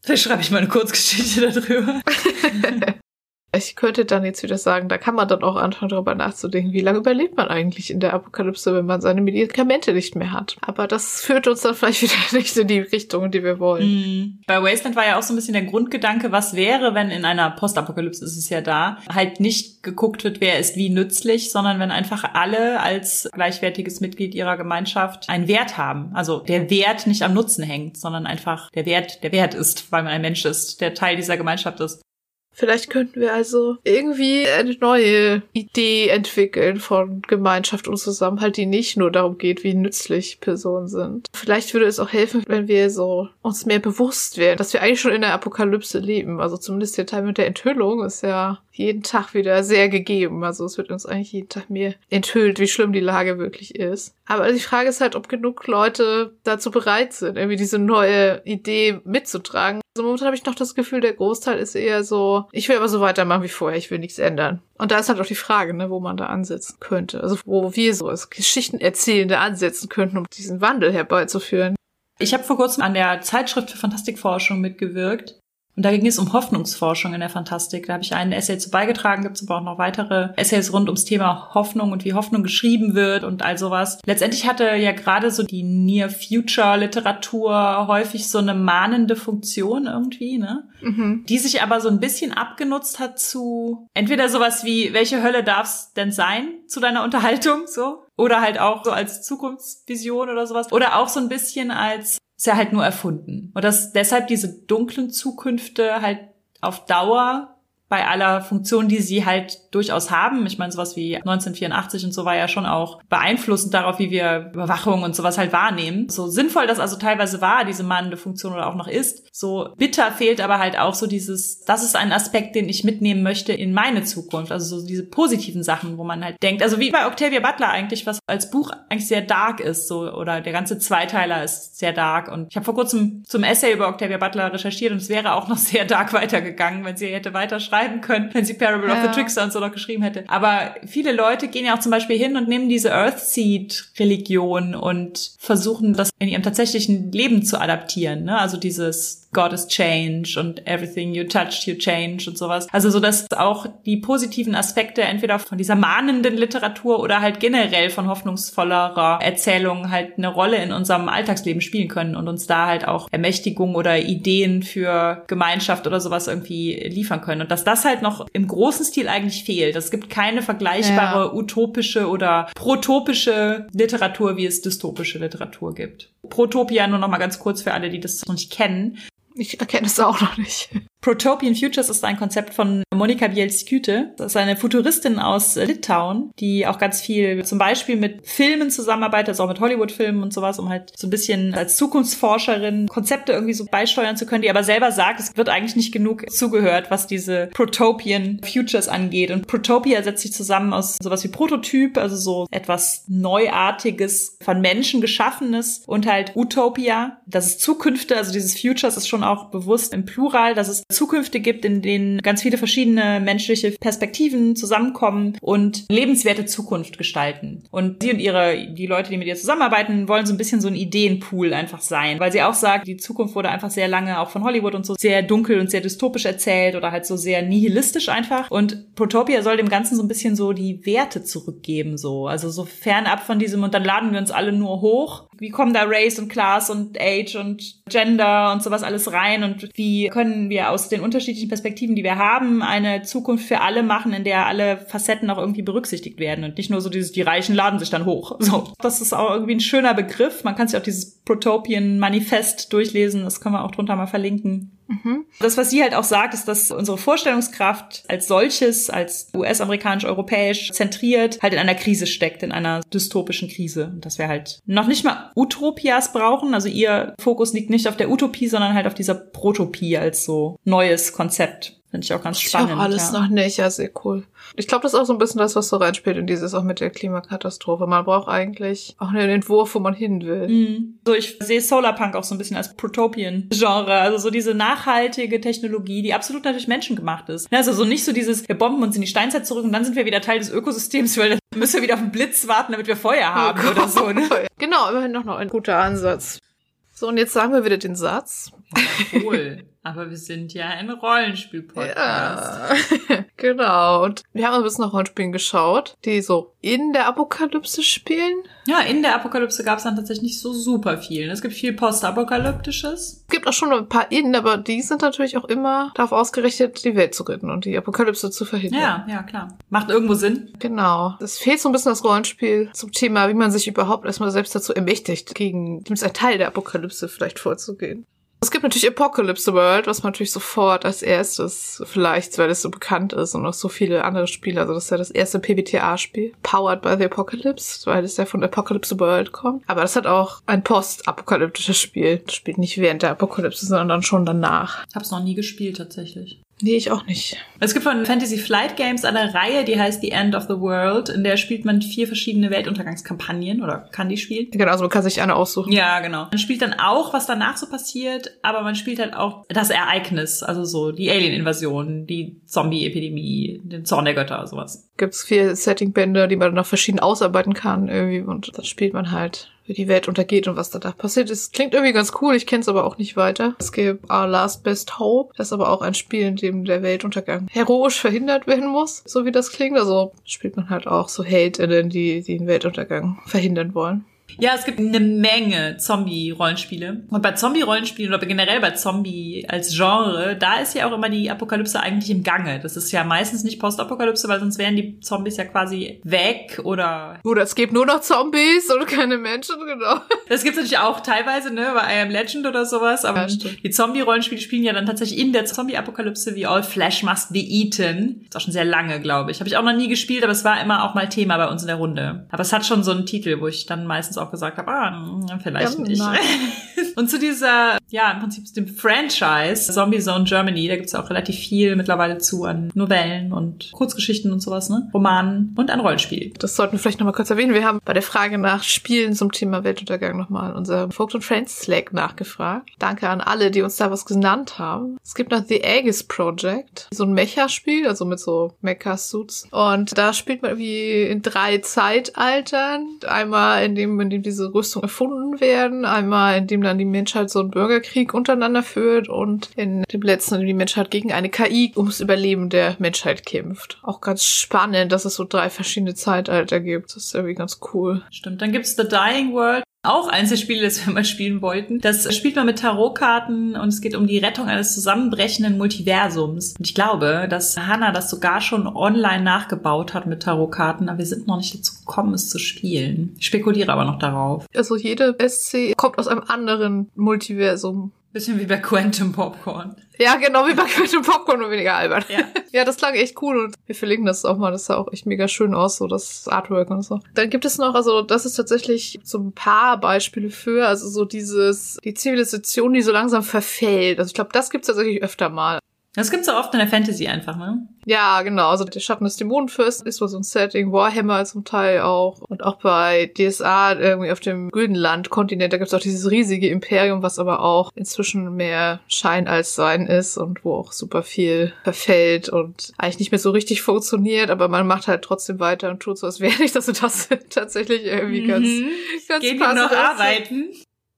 Vielleicht schreibe ich mal eine Kurzgeschichte darüber. Ich könnte dann jetzt wieder sagen, da kann man dann auch anfangen, darüber nachzudenken, wie lange überlebt man eigentlich in der Apokalypse, wenn man seine Medikamente nicht mehr hat. Aber das führt uns dann vielleicht [laughs] wieder nicht in die Richtung, die wir wollen. Mhm. Bei Wasteland war ja auch so ein bisschen der Grundgedanke, was wäre, wenn in einer Postapokalypse ist es ja da, halt nicht geguckt wird, wer ist wie nützlich, sondern wenn einfach alle als gleichwertiges Mitglied ihrer Gemeinschaft einen Wert haben. Also der Wert nicht am Nutzen hängt, sondern einfach der Wert, der Wert ist, weil man ein Mensch ist, der Teil dieser Gemeinschaft ist. Vielleicht könnten wir also irgendwie eine neue Idee entwickeln von Gemeinschaft und Zusammenhalt, die nicht nur darum geht, wie nützlich Personen sind. Vielleicht würde es auch helfen, wenn wir so uns mehr bewusst wären, dass wir eigentlich schon in der Apokalypse leben. Also zumindest der Teil mit der Enthüllung ist ja jeden Tag wieder sehr gegeben. Also es wird uns eigentlich jeden Tag mehr enthüllt, wie schlimm die Lage wirklich ist. Aber die Frage ist halt, ob genug Leute dazu bereit sind, irgendwie diese neue Idee mitzutragen. Also momentan habe ich noch das Gefühl, der Großteil ist eher so, ich will aber so weitermachen wie vorher, ich will nichts ändern. Und da ist halt auch die Frage, ne, wo man da ansetzen könnte. Also wo wir so als Geschichtenerzählende ansetzen könnten, um diesen Wandel herbeizuführen. Ich habe vor kurzem an der Zeitschrift für Fantastikforschung mitgewirkt. Und da ging es um Hoffnungsforschung in der Fantastik. Da habe ich einen Essay zu beigetragen, gibt es aber auch noch weitere Essays rund ums Thema Hoffnung und wie Hoffnung geschrieben wird und all sowas. Letztendlich hatte ja gerade so die Near-Future-Literatur häufig so eine mahnende Funktion irgendwie, ne? Mhm. Die sich aber so ein bisschen abgenutzt hat zu entweder sowas wie, welche Hölle darf's denn sein zu deiner Unterhaltung, so? Oder halt auch so als Zukunftsvision oder sowas. Oder auch so ein bisschen als ist ja halt nur erfunden. Und dass deshalb diese dunklen Zukünfte halt auf Dauer bei aller Funktion, die sie halt durchaus haben. Ich meine, sowas wie 1984 und so war ja schon auch beeinflussend darauf, wie wir Überwachung und sowas halt wahrnehmen. So sinnvoll das also teilweise war, diese mahnende Funktion oder auch noch ist. So bitter fehlt aber halt auch so dieses, das ist ein Aspekt, den ich mitnehmen möchte in meine Zukunft. Also so diese positiven Sachen, wo man halt denkt, also wie bei Octavia Butler eigentlich, was als Buch eigentlich sehr dark ist, so, oder der ganze Zweiteiler ist sehr dark. Und ich habe vor kurzem zum Essay über Octavia Butler recherchiert und es wäre auch noch [laughs] sehr dark weitergegangen, wenn sie hätte weiterschreiben können, wenn sie Parable of Ja. the Trickster und so noch geschrieben hätte. Aber viele Leute gehen ja auch zum Beispiel hin und nehmen diese Earthseed-Religion und versuchen das in ihrem tatsächlichen Leben zu adaptieren. Ne? Also dieses God is change und everything you touch, you change und sowas. Also so, dass auch die positiven Aspekte entweder von dieser mahnenden Literatur oder halt generell von hoffnungsvollerer Erzählung halt eine Rolle in unserem Alltagsleben spielen können und uns da halt auch Ermächtigung oder Ideen für Gemeinschaft oder sowas irgendwie liefern können. Und dass das halt noch im großen Stil eigentlich fehlt. Es gibt keine vergleichbare utopische oder protopische Literatur, wie es dystopische Literatur gibt. Protopia nur noch mal ganz kurz für alle, die das noch nicht kennen. Ich erkenne es auch noch nicht. Protopian Futures ist ein Konzept von Monika Bielsküte. Das ist eine Futuristin aus Litauen, die auch ganz viel zum Beispiel mit Filmen zusammenarbeitet, also auch mit Hollywood-Filmen und sowas, um halt so ein bisschen als Zukunftsforscherin Konzepte irgendwie so beisteuern zu können, die aber selber sagt, es wird eigentlich nicht genug zugehört, was diese Protopian Futures angeht. Und Protopia setzt sich zusammen aus sowas wie Prototyp, also so etwas Neuartiges, von Menschen geschaffenes und halt Utopia. Das ist Zukünfte, also dieses Futures ist schon auch bewusst im Plural, dass es Zukünfte gibt, in denen ganz viele verschiedene menschliche Perspektiven zusammenkommen und lebenswerte Zukunft gestalten. Und sie und ihre, die Leute, die mit ihr zusammenarbeiten, wollen so ein bisschen so ein Ideenpool einfach sein, weil sie auch sagt, die Zukunft wurde einfach sehr lange auch von Hollywood und so sehr dunkel und sehr dystopisch erzählt oder halt so sehr nihilistisch einfach. Und Protopia soll dem Ganzen so ein bisschen so die Werte zurückgeben, so. Also so fernab von diesem und dann laden wir uns alle nur hoch. Wie kommen da Race und Class und Age und Gender und sowas alles rein und wie können wir aus den unterschiedlichen Perspektiven, die wir haben, eine Zukunft für alle machen, in der alle Facetten auch irgendwie berücksichtigt werden und nicht nur so dieses, die Reichen laden sich dann hoch. So. Das ist auch irgendwie ein schöner Begriff. Man kann sich auch dieses Protopian Manifest durchlesen. Das können wir auch drunter mal verlinken. Das, was sie halt auch sagt, ist, dass unsere Vorstellungskraft als solches, als US-amerikanisch-europäisch zentriert, halt in einer Krise steckt, in einer dystopischen Krise. Und dass wir halt noch nicht mal Utopias brauchen. Also ihr Fokus liegt nicht auf der Utopie, sondern halt auf dieser Protopie als so neues Konzept. Finde ich auch ganz Ich spannend. auch alles ja. noch nicht, ja, sehr cool. Ich glaube, das ist auch so ein bisschen das, was so reinspielt in dieses auch mit der Klimakatastrophe. Man braucht eigentlich auch einen Entwurf, wo man hin will. Mhm. So, ich sehe Solarpunk auch so ein bisschen als Protopian-Genre. Also so diese nachhaltige Technologie, die absolut natürlich menschengemacht ist. Also so nicht so dieses, wir bomben uns in die Steinzeit zurück und dann sind wir wieder Teil des Ökosystems, weil dann [laughs] müssen wir wieder auf den Blitz warten, damit wir Feuer haben Oh oder so. Ne? [laughs] Genau, immerhin noch ein guter Ansatz. So, und jetzt sagen wir wieder den Satz. Cool. Aber wir sind ja ein Rollenspiel-Podcast. Ja, [laughs] genau. Und wir haben ein bisschen nach Rollenspielen geschaut, die so in der Apokalypse spielen. Ja, in der Apokalypse gab es dann tatsächlich nicht so super viel. Es gibt viel Postapokalyptisches. Es gibt auch schon ein paar in, aber die sind natürlich auch immer darauf ausgerichtet, die Welt zu retten und die Apokalypse zu verhindern. Ja, ja, klar. Macht irgendwo Sinn. Genau. Es fehlt so ein bisschen das Rollenspiel zum Thema, wie man sich überhaupt erstmal selbst dazu ermächtigt, gegen zumindest ein Teil der Apokalypse vielleicht vorzugehen. Es gibt natürlich Apocalypse World, was man natürlich sofort als erstes, vielleicht, weil es so bekannt ist und noch so viele andere Spiele, also das ist ja das erste PBTA-Spiel, Powered by the Apocalypse, weil es ja von Apocalypse World kommt. Aber das hat auch ein postapokalyptisches Spiel. Das spielt nicht während der Apokalypse, sondern schon danach. Hab's noch nie gespielt tatsächlich. Nee, ich auch nicht. Es gibt von Fantasy Flight Games eine Reihe, die heißt The End of the World, in der spielt man vier verschiedene Weltuntergangskampagnen oder kann die spielen. Genau, also man kann sich eine aussuchen. Ja, genau. Man spielt dann auch, was danach so passiert, aber man spielt halt auch das Ereignis, also so die Alien-Invasion, die Zombie-Epidemie, den Zorn der Götter, sowas. Gibt's vier Setting-Bände, die man noch verschieden ausarbeiten kann irgendwie und dann spielt man halt wie die Welt untergeht und was da, passiert ist. Klingt irgendwie ganz cool, ich kenne es aber auch nicht weiter. Es gibt Our Last Best Hope, das ist aber auch ein Spiel, in dem der Weltuntergang heroisch verhindert werden muss, so wie das klingt. Also spielt man halt auch so Heldinnen, die, die den Weltuntergang verhindern wollen. Ja, es gibt eine Menge Zombie-Rollenspiele. Und bei Zombie-Rollenspielen oder generell bei Zombie als Genre, da ist ja auch immer die Apokalypse eigentlich im Gange. Das ist ja meistens nicht Postapokalypse, weil sonst wären die Zombies ja quasi weg oder... Oder es gibt nur noch Zombies und keine Menschen, genau. [laughs] Das gibt's natürlich auch teilweise, ne, bei I Am Legend oder sowas. Aber Ja, die Zombie-Rollenspiele spielen ja dann tatsächlich in der Zombie-Apokalypse wie All Flesh Must Be Eaten. Ist auch schon sehr lange, glaube ich. Habe ich auch noch nie gespielt, aber es war immer auch mal Thema bei uns in der Runde. Aber es hat schon so einen Titel, wo ich dann meistens auch gesagt habe, ah, hm, vielleicht Ja, nicht. [laughs] Und zu dieser, ja, im Prinzip dem Franchise Zombie Zone Germany, da gibt's auch relativ viel mittlerweile zu an Novellen und Kurzgeschichten und sowas, ne? Romanen und an Rollenspiel. Das sollten wir vielleicht nochmal kurz erwähnen. Wir haben bei der Frage nach Spielen zum Thema Weltuntergang nochmal unser Vogt und Friends Slack nachgefragt. Danke an alle, die uns da was genannt haben. Es gibt noch The Aegis Project, so ein Mecha-Spiel, also mit so Mecha-Suits. Und da spielt man wie in drei Zeitaltern. Einmal in dem, in dem diese Rüstungen erfunden werden, einmal in dem dann die Menschheit so einen Bürgerkrieg untereinander führt und in dem letzten, in dem die Menschheit gegen eine KI ums Überleben der Menschheit kämpft. Auch ganz spannend, dass es so drei verschiedene Zeitalter gibt. Das ist irgendwie ganz cool. Stimmt. Dann gibt's The Dying World. Auch eins der Spiele, das wir mal spielen wollten. Das spielt man mit Tarotkarten und es geht um die Rettung eines zusammenbrechenden Multiversums. Und ich glaube, dass Hannah das sogar schon online nachgebaut hat mit Tarotkarten, aber wir sind noch nicht dazu gekommen, es zu spielen. Ich spekuliere aber noch darauf. Also jede SC kommt aus einem anderen Multiversum. Bisschen wie bei Quantum Popcorn. Ja, genau wie bei Quantum Popcorn, nur weniger albern. Ja. Ja, das klang echt cool und wir verlinken das auch mal. Das sah auch echt mega schön aus, so das Artwork und so. Dann gibt es noch, also das ist tatsächlich so ein paar Beispiele für, also so dieses, die Zivilisation, die so langsam verfällt. Also ich glaube, das gibt's tatsächlich öfter mal. Das gibt's ja oft in der Fantasy einfach, ne? Ja, genau. Also der Schatten des Dämonenfürsten ist so ein Setting, Warhammer zum Teil auch. Und auch bei DSA irgendwie auf dem Güldenland-Kontinent, da gibt's auch dieses riesige Imperium, was aber auch inzwischen mehr Schein als Sein ist und wo auch super viel verfällt und eigentlich nicht mehr so richtig funktioniert, aber man macht halt trotzdem weiter und tut so, als wäre nicht, dass das [laughs] tatsächlich irgendwie ganz, ganz Gehen wir passend noch arbeiten?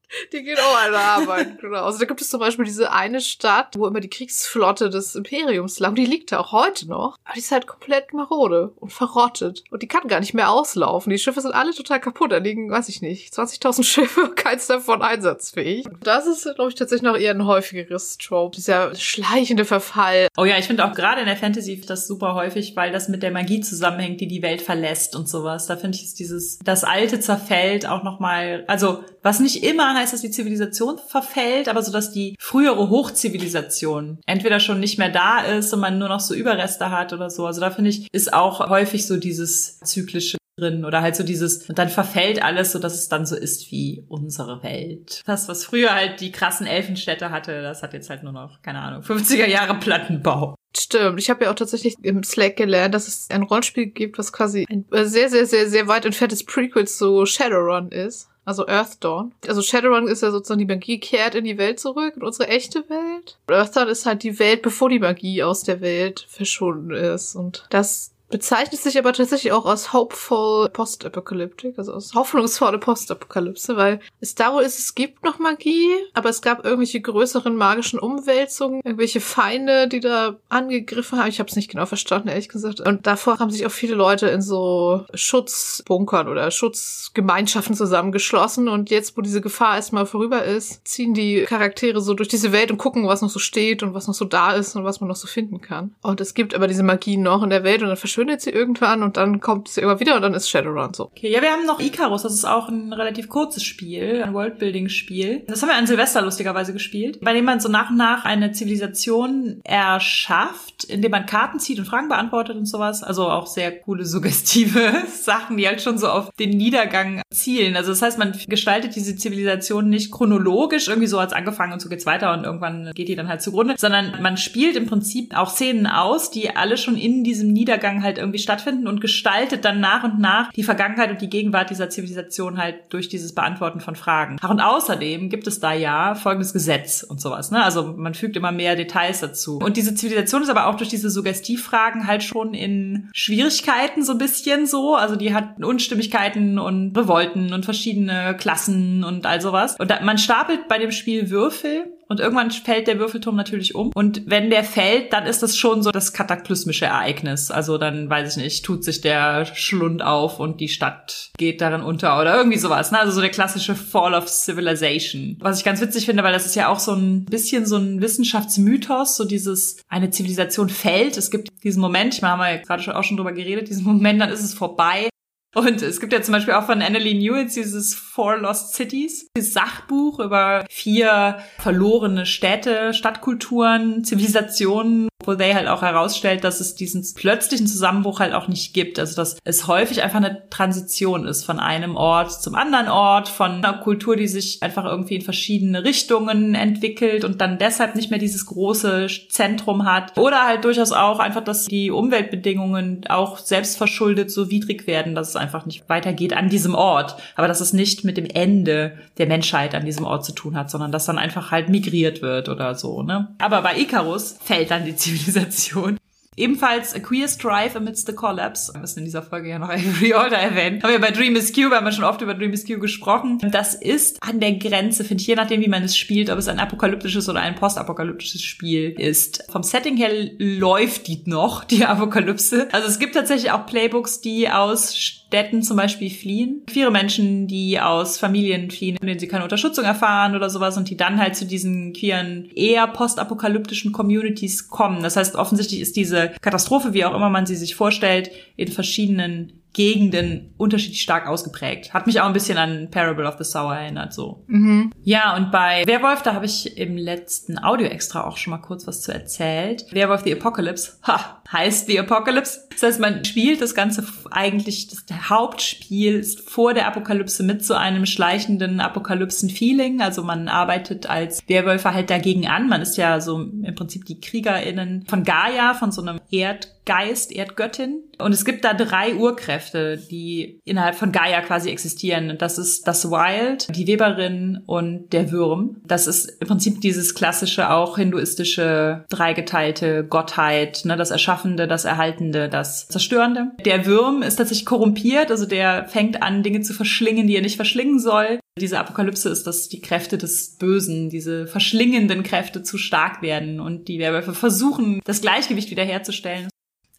[laughs] Die geht auch eine Arbeit, genau. Also da gibt es zum Beispiel diese eine Stadt, wo immer die Kriegsflotte des Imperiums lag. Die liegt da auch heute noch. Aber die ist halt komplett marode und verrottet. Und die kann gar nicht mehr auslaufen. Die Schiffe sind alle total kaputt. Da liegen, weiß ich nicht, 20.000 [laughs] Schiffe, keins davon einsatzfähig. Das ist, glaube ich, tatsächlich noch eher ein häufigeres Trope. Dieser schleichende Verfall. Oh ja, ich finde auch gerade in der Fantasy das super häufig, weil das mit der Magie zusammenhängt, die die Welt verlässt und sowas. Da finde ich ist dieses, das Alte zerfällt auch nochmal, also was nicht immer heißt, dass die Zivilisation verfällt, aber so, dass die frühere Hochzivilisation entweder schon nicht mehr da ist und man nur noch so Überreste hat oder so. Also da finde ich, ist auch häufig so dieses zyklische drin oder halt so dieses, und dann verfällt alles, so dass es dann so ist wie unsere Welt. Das, was früher halt die krassen Elfenstädte hatte, das hat jetzt halt nur noch, keine Ahnung, 50er Jahre Plattenbau. Stimmt. Ich habe ja auch tatsächlich im Slack gelernt, dass es ein Rollenspiel gibt, was quasi ein sehr, sehr, sehr, sehr weit entferntes Prequel zu Shadowrun ist. Also Earth Dawn. Also Shadowrun ist ja sozusagen die Magie kehrt in die Welt zurück, in unsere echte Welt. Earth Dawn ist halt die Welt, bevor die Magie aus der Welt verschwunden ist. Und das bezeichnet sich aber tatsächlich auch als hopeful post-apocalyptic, also als hoffnungsvolle Postapokalypse, weil es darum ist, es gibt noch Magie, aber es gab irgendwelche größeren magischen Umwälzungen, irgendwelche Feinde, die da angegriffen haben. Ich habe es nicht genau verstanden, ehrlich gesagt. Und davor haben sich auch viele Leute in so Schutzbunkern oder Schutzgemeinschaften zusammengeschlossen. Und jetzt, wo diese Gefahr erstmal vorüber ist, ziehen die Charaktere so durch diese Welt und gucken, was noch so steht und was noch so da ist und was man noch so finden kann. Und es gibt aber diese Magie noch in der Welt und dann verschwindet sie irgendwann und dann kommt sie immer wieder und dann ist Shadowrun so. Okay, ja, wir haben noch Icarus, das ist auch ein relativ kurzes Spiel, ein Worldbuilding-Spiel. Das haben wir an Silvester lustigerweise gespielt, bei dem man so nach und nach eine Zivilisation erschafft, indem man Karten zieht und Fragen beantwortet und sowas. Also auch sehr coole, suggestive [laughs] Sachen, die halt schon so auf den Niedergang zielen. Also das heißt, man gestaltet diese Zivilisation nicht chronologisch, irgendwie so als angefangen und so geht's weiter und irgendwann geht die dann halt zugrunde, sondern man spielt im Prinzip auch Szenen aus, die alle schon in diesem Niedergang halt irgendwie stattfinden und gestaltet dann nach und nach die Vergangenheit und die Gegenwart dieser Zivilisation halt durch dieses Beantworten von Fragen. Ach, und außerdem gibt es da ja folgendes Gesetz und sowas, ne? Also man fügt immer mehr Details dazu. Und diese Zivilisation ist aber auch durch diese Suggestivfragen halt schon in Schwierigkeiten so ein bisschen so. Also die hat Unstimmigkeiten und Revolten und verschiedene Klassen und all sowas. Und da, man stapelt bei dem Spiel Würfel und irgendwann fällt der Würfelturm natürlich um. Und wenn der fällt, dann ist das schon so das kataklysmische Ereignis. Also dann, weiß ich nicht, tut sich der Schlund auf und die Stadt geht darin unter oder irgendwie sowas. Ne? Also so der klassische Fall of Civilization. Was ich ganz witzig finde, weil das ist ja auch so ein bisschen so ein Wissenschaftsmythos, so dieses, eine Zivilisation fällt. Es gibt diesen Moment, ich meine, haben wir ja gerade auch schon drüber geredet, diesen Moment, dann ist es vorbei. Und es gibt ja zum Beispiel auch von Annalee Newitz dieses Four Lost Cities, dieses Sachbuch über vier verlorene Städte, Stadtkulturen, Zivilisationen, they halt auch herausstellt, dass es diesen plötzlichen Zusammenbruch halt auch nicht gibt. Also dass es häufig einfach eine Transition ist von einem Ort zum anderen Ort, von einer Kultur, die sich einfach irgendwie in verschiedene Richtungen entwickelt und dann deshalb nicht mehr dieses große Zentrum hat. Oder halt durchaus auch einfach, dass die Umweltbedingungen auch selbstverschuldet so widrig werden, dass es einfach nicht weitergeht an diesem Ort. Aber dass es nicht mit dem Ende der Menschheit an diesem Ort zu tun hat, sondern dass dann einfach halt migriert wird oder so, ne? Aber bei Icarus fällt dann die Zivilisation. Zivilisation. Ebenfalls A Queer Strife Amidst the Collapse. Wir müssen in dieser Folge ja noch Avery Order erwähnen. Haben wir bei Dream is Q, haben wir schon oft über Dream is Q gesprochen. Das ist an der Grenze, finde ich, je nachdem, wie man es spielt, ob es ein apokalyptisches oder ein postapokalyptisches Spiel ist. Vom Setting her läuft die noch, die Apokalypse. Also es gibt tatsächlich auch Playbooks, die aus Städten zum Beispiel fliehen. Queere Menschen, die aus Familien fliehen, in denen sie keine Unterstützung erfahren oder sowas und die dann halt zu diesen queeren, eher postapokalyptischen Communities kommen. Das heißt, offensichtlich ist diese Katastrophe, wie auch immer man sie sich vorstellt, in verschiedenen Gegenden unterschiedlich stark ausgeprägt. Hat mich auch ein bisschen an Parable of the Sour erinnert, so. Mhm. Ja, und bei Werwolf, da habe ich im letzten Audio extra auch schon mal kurz was zu erzählt. Werwolf the Apocalypse, ha, heißt The Apocalypse. Das heißt, man spielt das Ganze eigentlich, das Hauptspiel ist vor der Apokalypse mit so einem schleichenden Apokalypsen-Feeling. Also man arbeitet als Werwölfe halt dagegen an. Man ist ja so im Prinzip die KriegerInnen von Gaia, von so einem Erd Geist, Erdgöttin. Und es gibt da drei Urkräfte, die innerhalb von Gaia quasi existieren. Das ist das Wild, die Weberin und der Würm. Das ist im Prinzip dieses klassische, auch hinduistische, dreigeteilte Gottheit, ne, das Erschaffende, das Erhaltende, das Zerstörende. Der Würm ist tatsächlich korrumpiert, also der fängt an, Dinge zu verschlingen, die er nicht verschlingen soll. Diese Apokalypse ist, dass die Kräfte des Bösen, diese verschlingenden Kräfte zu stark werden und die Werwölfe versuchen, das Gleichgewicht wiederherzustellen.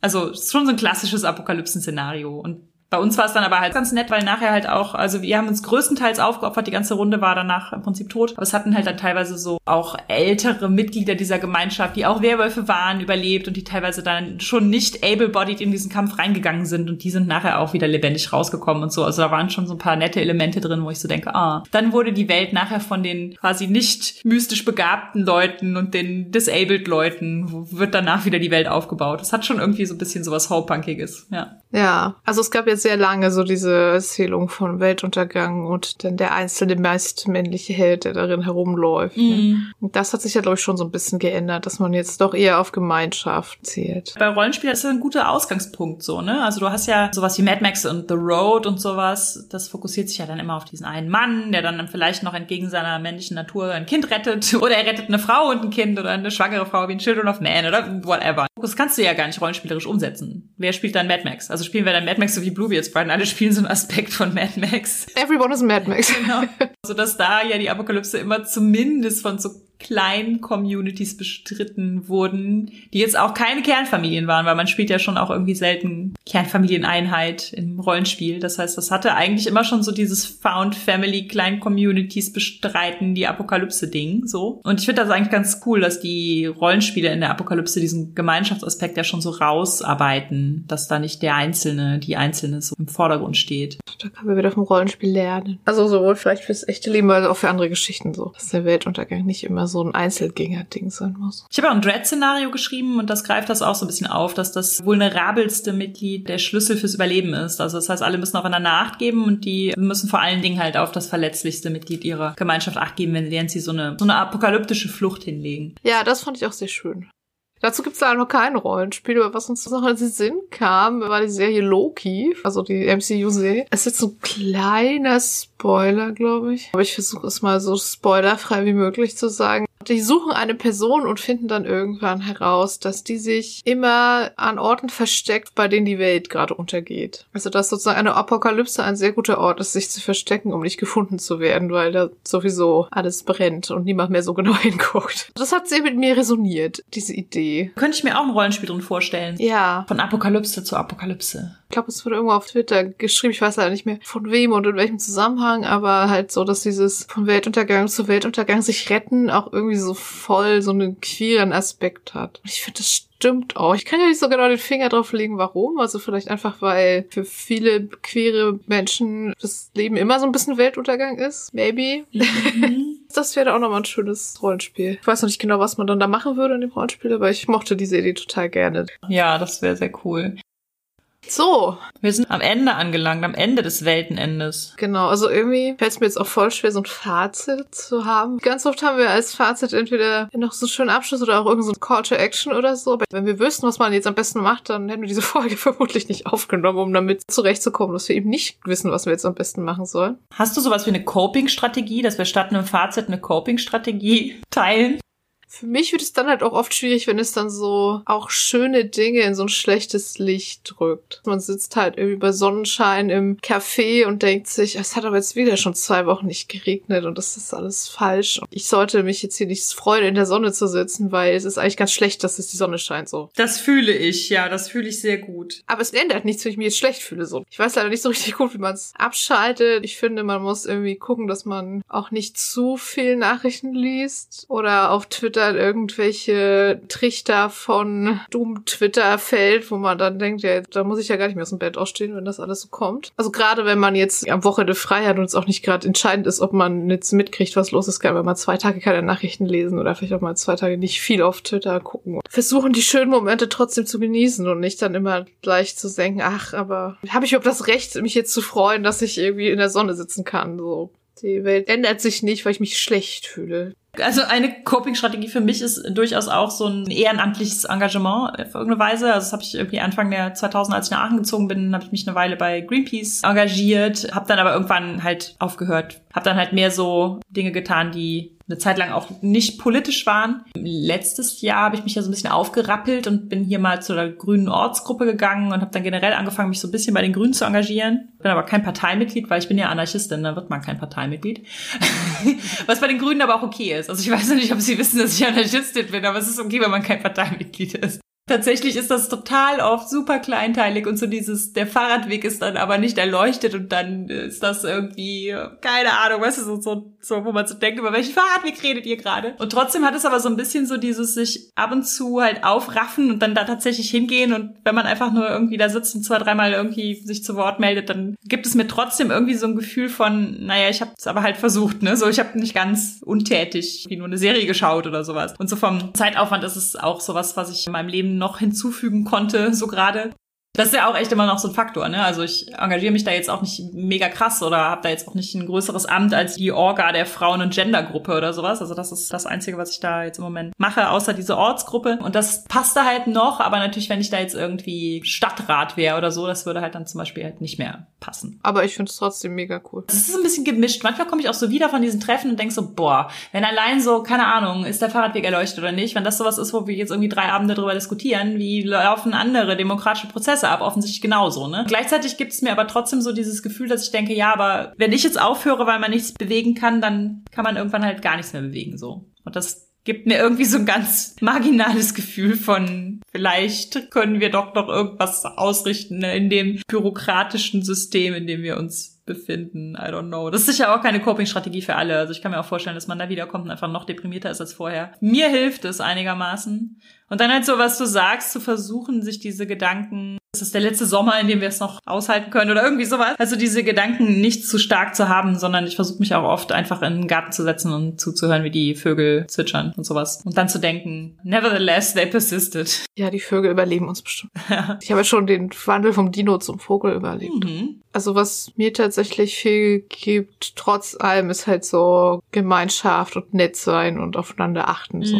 Also schon so ein klassisches Apokalypsen-Szenario. Und bei uns war es dann aber halt ganz nett, weil nachher halt auch, also wir haben uns größtenteils aufgeopfert, die ganze Runde war danach im Prinzip tot. Aber es hatten halt dann teilweise so auch ältere Mitglieder dieser Gemeinschaft, die auch Werwölfe waren, überlebt und die teilweise dann schon nicht able-bodied in diesen Kampf reingegangen sind und die sind nachher auch wieder lebendig rausgekommen und so. Also da waren schon so ein paar nette Elemente drin, wo ich so denke, ah. Dann wurde die Welt nachher von den quasi nicht mystisch begabten Leuten und den disabled Leuten, wird danach wieder die Welt aufgebaut. Das hat schon irgendwie so ein bisschen sowas Hope-Punkiges, ja. Ja, also es gab ja sehr lange so diese Erzählung von Weltuntergang und dann der einzelne meist männliche Held, der darin herumläuft. Ne? Mhm. Und das hat sich ja, glaube ich, schon so ein bisschen geändert, dass man jetzt doch eher auf Gemeinschaft zählt. Bei Rollenspielen ist das ein guter Ausgangspunkt so, ne? Also du hast ja sowas wie Mad Max und The Road und sowas. Das fokussiert sich ja dann immer auf diesen einen Mann, der dann vielleicht noch entgegen seiner männlichen Natur ein Kind rettet. [laughs] Oder er rettet eine Frau und ein Kind oder eine schwangere Frau wie ein Children of Man oder whatever. Das kannst du ja gar nicht rollenspielerisch umsetzen. Wer spielt dann Mad Max? Also spielen wir dann Mad Max so wie Bluebeards Bride. Alle spielen so einen Aspekt von Mad Max. Everyone is Mad Max. Genau. [laughs] So dass da ja die Apokalypse immer zumindest von so kleinen Communities bestritten wurden, die jetzt auch keine Kernfamilien waren, weil man spielt ja schon auch irgendwie selten Kernfamilieneinheit im Rollenspiel. Das heißt, das hatte eigentlich immer schon so dieses Found Family kleinen Communities bestreiten die Apokalypse Ding so. Und ich finde das eigentlich ganz cool, dass die Rollenspiele in der Apokalypse diesen Gemeinschaftsaspekt ja schon so rausarbeiten, dass da nicht der Einzelne, die Einzelne so im Vordergrund steht. Da können wir wieder vom Rollenspiel lernen. Also sowohl vielleicht fürs echte Leben, als auch für andere Geschichten so. Dass der Weltuntergang nicht immer so ein Einzelgänger-Ding sein muss. Ich habe auch ein Dread-Szenario geschrieben und das greift das auch so ein bisschen auf, dass das vulnerabelste Mitglied der Schlüssel fürs Überleben ist. Also das heißt, alle müssen aufeinander Acht geben und die müssen vor allen Dingen halt auf das verletzlichste Mitglied ihrer Gemeinschaft Acht geben, wenn sie so eine, so eine apokalyptische Flucht hinlegen. Ja, das fand ich auch sehr schön. Dazu gibt's leider noch kein Rollenspiel, aber was uns noch in den Sinn kam, war die Serie Loki, also die MCU-Serie. Es ist jetzt ein kleiner Spoiler, glaube ich. Aber ich versuche es mal so spoilerfrei wie möglich zu sagen. Die suchen eine Person und finden dann irgendwann heraus, dass die sich immer an Orten versteckt, bei denen die Welt gerade untergeht. Also dass sozusagen eine Apokalypse ein sehr guter Ort ist, sich zu verstecken, um nicht gefunden zu werden, weil da sowieso alles brennt und niemand mehr so [laughs] genau hinguckt. Das hat sehr mit mir resoniert, diese Idee. Könnte ich mir auch ein Rollenspiel drin vorstellen. Ja. Von Apokalypse zu Apokalypse. Ich glaube, es wurde irgendwo auf Twitter geschrieben, ich weiß leider nicht mehr von wem und in welchem Zusammenhang, aber halt so, dass dieses von Weltuntergang zu Weltuntergang sich retten auch irgendwie so voll so einen queeren Aspekt hat. Ich finde, das stimmt auch. Ich kann ja nicht so genau den Finger drauf legen, warum. Also vielleicht einfach, weil für viele queere Menschen das Leben immer so ein bisschen Weltuntergang ist. Maybe. [laughs] Das wäre auch nochmal ein schönes Rollenspiel. Ich weiß noch nicht genau, was man dann da machen würde in dem Rollenspiel, aber ich mochte diese Idee total gerne. Ja, das wäre sehr cool. So, Wir sind am Ende angelangt, am Ende des Weltenendes. Genau, also irgendwie fällt es mir jetzt auch voll schwer, so ein Fazit zu haben. Ganz oft haben wir als Fazit entweder noch so einen schönen Abschluss oder auch irgendein so Call to Action oder so. Aber wenn wir wüssten, was man jetzt am besten macht, dann hätten wir diese [laughs] Folge vermutlich nicht aufgenommen, um damit zurechtzukommen, dass wir eben nicht wissen, was wir jetzt am besten machen sollen. Hast du sowas wie eine Coping-Strategie, dass wir statt einem Fazit eine Coping-Strategie teilen? Für mich wird es dann halt auch oft schwierig, wenn es dann so auch schöne Dinge in so ein schlechtes Licht drückt. Man sitzt halt irgendwie bei Sonnenschein im Café und denkt sich, es hat aber jetzt wieder schon zwei Wochen nicht geregnet und das ist alles falsch. Ich sollte mich jetzt hier nicht freuen, in der Sonne zu sitzen, weil es ist eigentlich ganz schlecht, dass es die Sonne scheint so. Das fühle ich, ja, das fühle ich sehr gut. Aber es ändert nichts, wenn ich mich jetzt schlecht fühle so. Ich weiß leider nicht so richtig gut, wie man es abschaltet. Ich finde, man muss irgendwie gucken, dass man auch nicht zu viel Nachrichten liest oder auf Twitter irgendwelche Trichter von Doom-Twitter fällt, wo man dann denkt, ja, da muss ich ja gar nicht mehr aus dem Bett ausstehen, wenn das alles so kommt. Also gerade wenn man jetzt am Wochenende frei hat und es auch nicht gerade entscheidend ist, ob man jetzt mitkriegt, was los ist, kann man mal zwei Tage keine Nachrichten lesen oder vielleicht auch mal zwei Tage nicht viel auf Twitter gucken. Versuchen die schönen Momente trotzdem zu genießen und nicht dann immer gleich zu denken, ach, aber habe ich überhaupt das Recht, mich jetzt zu freuen, dass ich irgendwie in der Sonne sitzen kann, so. Die Welt ändert sich nicht, weil ich mich schlecht fühle. Also eine Coping-Strategie für mich ist durchaus auch so ein ehrenamtliches Engagement auf irgendeine Weise. Also das habe ich irgendwie Anfang der 2000, als ich nach Aachen gezogen bin, habe ich mich eine Weile bei Greenpeace engagiert, habe dann aber irgendwann halt aufgehört, habe dann halt mehr so Dinge getan, die eine Zeit lang auch nicht politisch waren. Letztes Jahr habe ich mich ja so ein bisschen aufgerappelt und bin hier mal zu der grünen Ortsgruppe gegangen und habe dann generell angefangen, mich so ein bisschen bei den Grünen zu engagieren. Bin aber kein Parteimitglied, weil ich bin ja Anarchistin, da wird man kein Parteimitglied. [laughs] Was bei den Grünen aber auch okay ist. Also ich weiß nicht, ob Sie wissen, dass ich Anarchistin bin, aber es ist okay, wenn man kein Parteimitglied ist. Tatsächlich ist das total oft super kleinteilig und so dieses, der Fahrradweg ist dann aber nicht erleuchtet und dann ist das irgendwie, keine Ahnung, weißt du, so, so, so wo man so denkt, über welchen Fahrradweg redet ihr gerade? Und trotzdem hat es aber so ein bisschen so dieses sich ab und zu halt aufraffen und dann da tatsächlich hingehen und wenn man einfach nur irgendwie da sitzt und zwei, dreimal irgendwie sich zu Wort meldet, dann gibt es mir trotzdem irgendwie so ein Gefühl von, naja, ich habe es aber halt versucht, ne? So, ich habe nicht ganz untätig wie nur eine Serie geschaut oder sowas. Und so vom Zeitaufwand ist es auch sowas, was ich in meinem Leben noch hinzufügen konnte, so gerade. Das ist ja auch echt immer noch so ein Faktor, ne? Also ich engagiere mich da jetzt auch nicht mega krass oder habe da jetzt auch nicht ein größeres Amt als die Orga der Frauen- und Gendergruppe oder sowas. Also das ist das Einzige, was ich da jetzt im Moment mache, außer diese Ortsgruppe. Und das passt da halt noch, aber natürlich, wenn ich da jetzt irgendwie Stadtrat wäre oder so, das würde halt dann zum Beispiel halt nicht mehr passen. Aber ich finde es trotzdem mega cool. Es ist ein bisschen gemischt. Manchmal komme ich auch so wieder von diesen Treffen und denk so, boah, wenn allein so, keine Ahnung, ist der Fahrradweg erleuchtet oder nicht, wenn das sowas ist, wo wir jetzt irgendwie drei Abende drüber diskutieren, wie laufen andere demokratische Prozesse ab, offensichtlich genauso, ne? Gleichzeitig gibt es mir aber trotzdem so dieses Gefühl, dass ich denke, ja, aber wenn ich jetzt aufhöre, weil man nichts bewegen kann, dann kann man irgendwann halt gar nichts mehr bewegen, so. Und das gibt mir irgendwie so ein ganz marginales Gefühl von, vielleicht können wir doch noch irgendwas ausrichten ne, in dem bürokratischen System, in dem wir uns befinden. I don't know. Das ist sicher auch keine Coping-Strategie für alle. Also ich kann mir auch vorstellen, dass man da wiederkommt und einfach noch deprimierter ist als vorher. Mir hilft es einigermaßen. Und dann halt so, was du sagst, zu versuchen, sich diese Gedanken, das ist der letzte Sommer, in dem wir es noch aushalten können oder irgendwie sowas. Also diese Gedanken nicht zu stark zu haben, sondern ich versuche mich auch oft einfach in den Garten zu setzen und zuzuhören, wie die Vögel zwitschern und sowas. Und dann zu denken, nevertheless, they persisted. Ja, die Vögel überleben uns bestimmt. [laughs] ich habe schon den Wandel vom Dino zum Vogel überlebt. Mhm. Also was mir tatsächlich viel gibt, trotz allem, ist halt so Gemeinschaft und nett sein und aufeinander achten. So.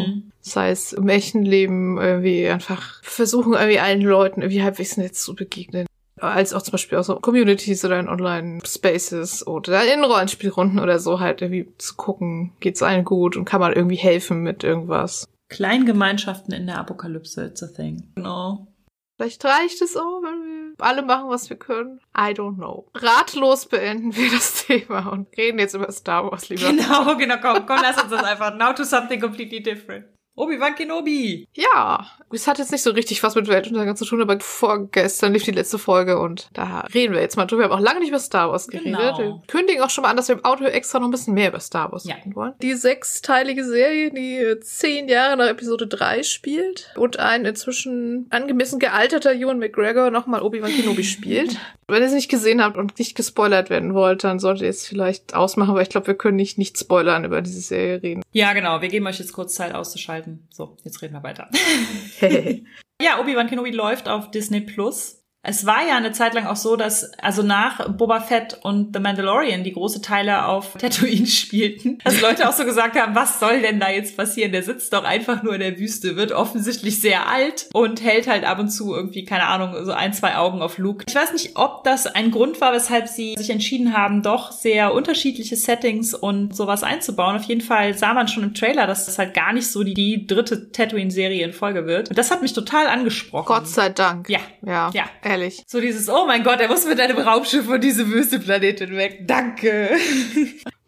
Das heißt, im echten Leben irgendwie einfach versuchen, irgendwie allen Leuten irgendwie halbwegs nett zu begegnen. Als auch zum Beispiel auch so Communities oder in Online-Spaces oder in Rollenspielrunden oder so halt irgendwie zu gucken, geht's allen gut und kann man irgendwie helfen mit irgendwas. Kleingemeinschaften in der Apokalypse, it's a thing. Genau. Vielleicht reicht es auch, wenn wir alle machen, was wir können. I don't know. Ratlos beenden wir das [laughs] Thema und reden jetzt über Star Wars lieber. Genau, genau, komm, komm, lass uns das einfach. Now to something completely different. Obi-Wan Kenobi. Ja, es hat jetzt nicht so richtig was mit Weltuntergang zu tun, aber vorgestern lief die letzte Folge und da reden wir jetzt mal drüber. Wir haben auch lange nicht über Star Wars geredet. Genau. Wir kündigen auch schon mal an, dass wir im Auto extra noch ein bisschen mehr über Star Wars Ja. reden wollen. Die sechsteilige Serie, die zehn Jahre nach Episode 3 spielt und ein inzwischen angemessen gealterter Ewan McGregor nochmal Obi-Wan Kenobi [laughs] spielt. Wenn ihr es nicht gesehen habt und nicht gespoilert werden wollt, dann solltet ihr es vielleicht ausmachen, weil ich glaube, wir können nicht, nicht spoilern über diese Serie reden. Ja, genau. Wir geben euch jetzt kurz Zeit auszuschalten. So, jetzt reden wir weiter. [laughs] [laughs] Ja, Obi-Wan Kenobi läuft auf Disney Plus. Es war ja eine Zeit lang auch so, dass also nach Boba Fett und The Mandalorian die große Teile auf [laughs] Tatooine spielten, dass Leute auch so gesagt haben, was soll denn da jetzt passieren? Der sitzt doch einfach nur in der Wüste, wird offensichtlich sehr alt und hält halt ab und zu irgendwie, keine Ahnung, so ein, zwei Augen auf Luke. Ich weiß nicht, ob das ein Grund war, weshalb sie sich entschieden haben, doch sehr unterschiedliche Settings und sowas einzubauen. Auf jeden Fall sah man schon im Trailer, dass das halt gar nicht so die, die dritte Tatooine-Serie in Folge wird. Und das hat mich total angesprochen. Gott sei Dank. Ja. Ja. Ja. Ehrlich. So dieses, oh mein Gott, er muss mit einem Raumschiff von diesem Wüsteplanet hinweg. Danke.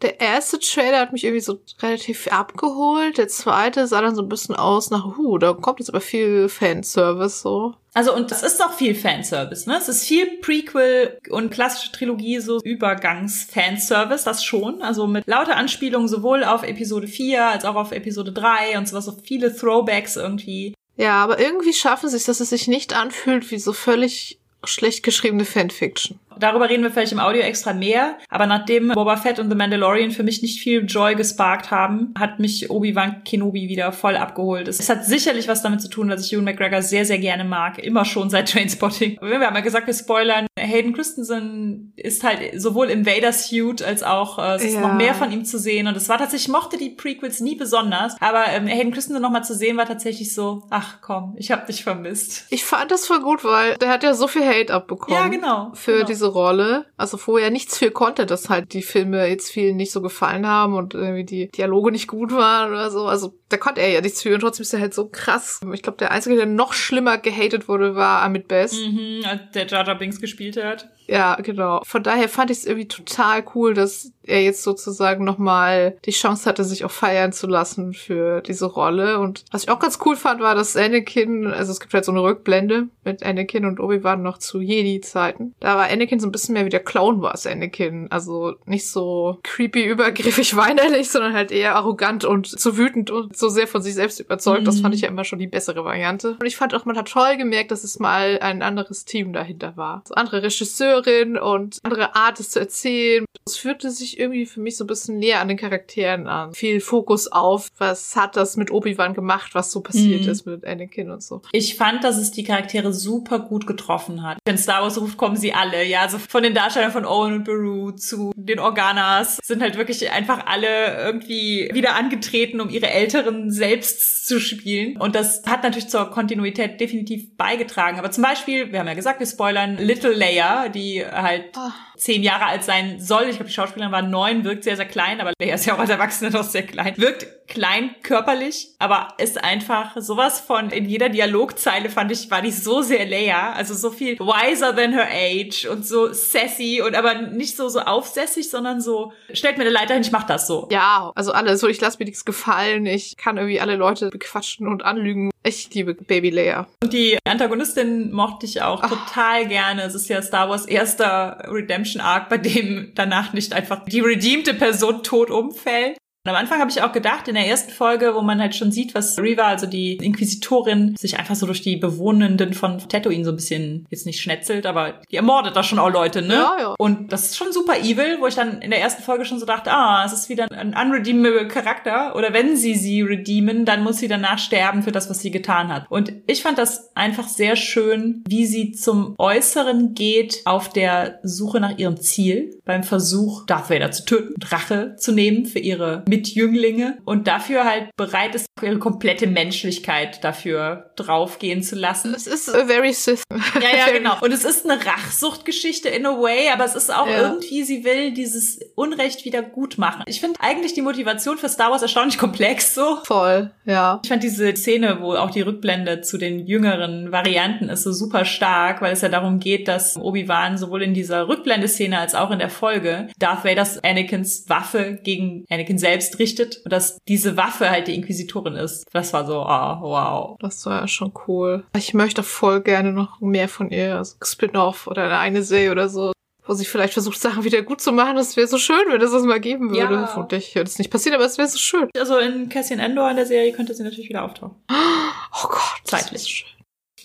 Der erste Trailer hat mich irgendwie so relativ abgeholt. Der zweite sah dann so ein bisschen aus nach, huh, da kommt jetzt aber viel Fanservice so. Also, und das ist auch viel Fanservice, ne? Es ist viel Prequel und klassische Trilogie, so Übergangs-Fanservice, das schon. Also mit lauter Anspielungen sowohl auf Episode 4 als auch auf Episode 3 und sowas, so viele Throwbacks irgendwie. Ja, aber irgendwie schaffen sie es, dass es sich nicht anfühlt wie so völlig schlecht geschriebene Fanfiction. Darüber reden wir vielleicht im Audio extra mehr. Aber nachdem Boba Fett und The Mandalorian für mich nicht viel Joy gesparkt haben, hat mich Obi-Wan Kenobi wieder voll abgeholt. Es hat sicherlich was damit zu tun, dass ich Ewan McGregor sehr, sehr gerne mag. Immer schon seit [laughs] Trainspotting. Wir haben ja gesagt, wir spoilern. Hayden Christensen ist halt sowohl im Vader-Suit als auch, äh, es ist Ja. noch mehr von ihm zu sehen. Und es war tatsächlich, ich mochte die Prequels nie besonders. Aber ähm, Hayden Christensen nochmal zu sehen, war tatsächlich so, ach komm, ich hab dich vermisst. Ich fand das voll gut, weil der hat ja so viel Hate abbekommen. Ja, genau, Für genau. diese Rolle. Also vorher nichts für konnte, dass halt die Filme jetzt vielen nicht so gefallen haben und irgendwie die Dialoge nicht gut waren oder so. Also da konnte er ja nichts für und trotzdem ist er halt so krass. Ich glaube, der Einzige, der noch schlimmer gehatet wurde, war Amit Best. Mhm, als der Jar Jar Binks gespielt hat. Ja, genau. Von daher fand ich es irgendwie total cool, dass er jetzt sozusagen nochmal die Chance hatte, sich auch feiern zu lassen für diese Rolle. Und was ich auch ganz cool fand, war, dass Anakin, also es gibt halt so eine Rückblende mit Anakin und Obi-Wan noch zu Jedi-Zeiten. Da war Anakin so ein bisschen mehr wie der Clown war es Anakin. Also nicht so creepy, übergriffig, [laughs] weinerlich, sondern halt eher arrogant und zu wütend und so sehr von sich selbst überzeugt. Das fand ich ja immer schon die bessere Variante. Und ich fand auch, man hat toll gemerkt, dass es mal ein anderes Team dahinter war. So andere Regisseurin und andere Art, es zu erzählen. Es fühlte sich irgendwie für mich so ein bisschen näher an den Charakteren an. Viel Fokus auf, was hat das mit Obi-Wan gemacht, was so passiert Mhm. ist mit Anakin und so. Ich fand, dass es die Charaktere super gut getroffen hat. Wenn Star Wars ruft, kommen sie alle. Ja, also von den Darstellern von Owen und Beru zu den Organas sind halt wirklich einfach alle irgendwie wieder angetreten, um ihre älteren selbst zu spielen. Und das hat natürlich zur Kontinuität definitiv beigetragen. Aber zum Beispiel, wir haben ja gesagt, wir spoilern Little Leia, die halt Ah. Zehn Jahre alt sein soll. Ich glaube, die Schauspielerin war neun, wirkt sehr, sehr klein, aber Leia ist ja auch als Erwachsene noch sehr klein. Wirkt klein körperlich, aber ist einfach sowas von in jeder Dialogzeile fand ich, war die so sehr Leia. Also so viel wiser than her age und so sassy und aber nicht so, so aufsässig, sondern so, stellt mir eine Leiter hin, ich mach das so. Ja, also alle, so ich lasse mir nichts gefallen, ich kann irgendwie alle Leute bequatschen und anlügen. Ich liebe Baby Leia. Und die Antagonistin mochte ich auch total gerne. Es ist ja Star Wars erster Redemption Arc, bei dem danach nicht einfach die redeemte Person tot umfällt. Und am Anfang habe ich auch gedacht, in der ersten Folge, wo man halt schon sieht, was Reva, also die Inquisitorin, sich einfach so durch die Bewohnenden von Tatooine so ein bisschen, jetzt nicht schnetzelt, aber die ermordet da schon auch Leute, ne? Ja, ja. Und das ist schon super evil, wo ich dann in der ersten Folge schon so dachte, ah, es ist wieder ein unredeemable Charakter. Oder wenn sie sie redeemen, dann muss sie danach sterben für das, was sie getan hat. Und ich fand das einfach sehr schön, wie sie zum Äußeren geht auf der Suche nach ihrem Ziel, beim Versuch, Darth Vader zu töten und Rache zu nehmen für ihre Mitjünglinge und dafür halt bereit ist, ihre komplette Menschlichkeit dafür draufgehen zu lassen. Es ist very Sith. [laughs] Ja, ja, genau. Und es ist eine Rachsuchtgeschichte in a way, aber es ist auch Ja. irgendwie, sie will dieses Unrecht wieder gut machen. Ich finde eigentlich die Motivation für Star Wars erstaunlich komplex so. Voll, ja. Ich fand diese Szene, wo auch die Rückblende zu den jüngeren Varianten ist, so super stark, weil es ja darum geht, dass Obi-Wan sowohl in dieser Rückblendeszene als auch in der Folge Darth Vaders Anakins Waffe gegen Anakin selbst richtet und dass diese Waffe halt die Inquisitorin ist. Das war so, ah, wow. Das war ja schon cool. Ich möchte voll gerne noch mehr von ihr, also Spin-off oder eine Serie oder so, wo sie vielleicht versucht, Sachen wieder gut zu machen. Das wäre so schön, wenn es das mal geben würde. Ja. Vermutlich wird es nicht passieren, aber es wäre so schön. Also in Cassian Endor in der Serie könnte sie natürlich wieder auftauchen. Oh Gott. das Zeitlich.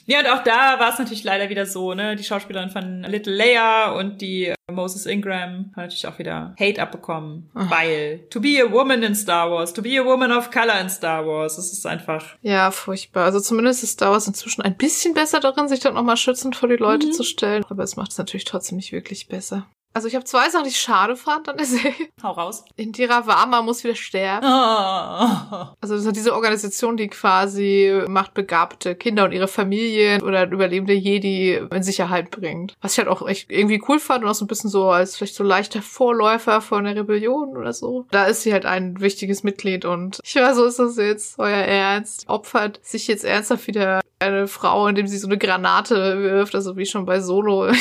Ja, und auch da war es natürlich leider wieder so, ne? Die Schauspielerin von Little Leia und die äh, Moses Ingram haben natürlich auch wieder Hate abbekommen, Ach. weil to be a woman in Star Wars, to be a woman of color in Star Wars, das ist einfach Ja, furchtbar. Also zumindest ist Star Wars inzwischen ein bisschen besser darin, sich dann nochmal schützend vor die Leute Mhm. zu stellen. Aber es macht es natürlich trotzdem nicht wirklich besser. Also ich habe zwei Sachen, die ich schade fand an der Serie. hau raus. Indira Varma muss wieder sterben. Oh. Also das ist diese Organisation, die quasi machtbegabte Kinder und ihre Familien oder überlebende Jedi in Sicherheit bringt. Was ich halt auch echt irgendwie cool fand und auch so ein bisschen so als vielleicht so leichter Vorläufer von der Rebellion oder so. Da ist sie halt ein wichtiges Mitglied und ich weiß, so ist das jetzt, euer Ernst. Opfert sich jetzt ernsthaft wieder eine Frau, indem sie so eine Granate wirft, also wie schon bei Solo. [laughs]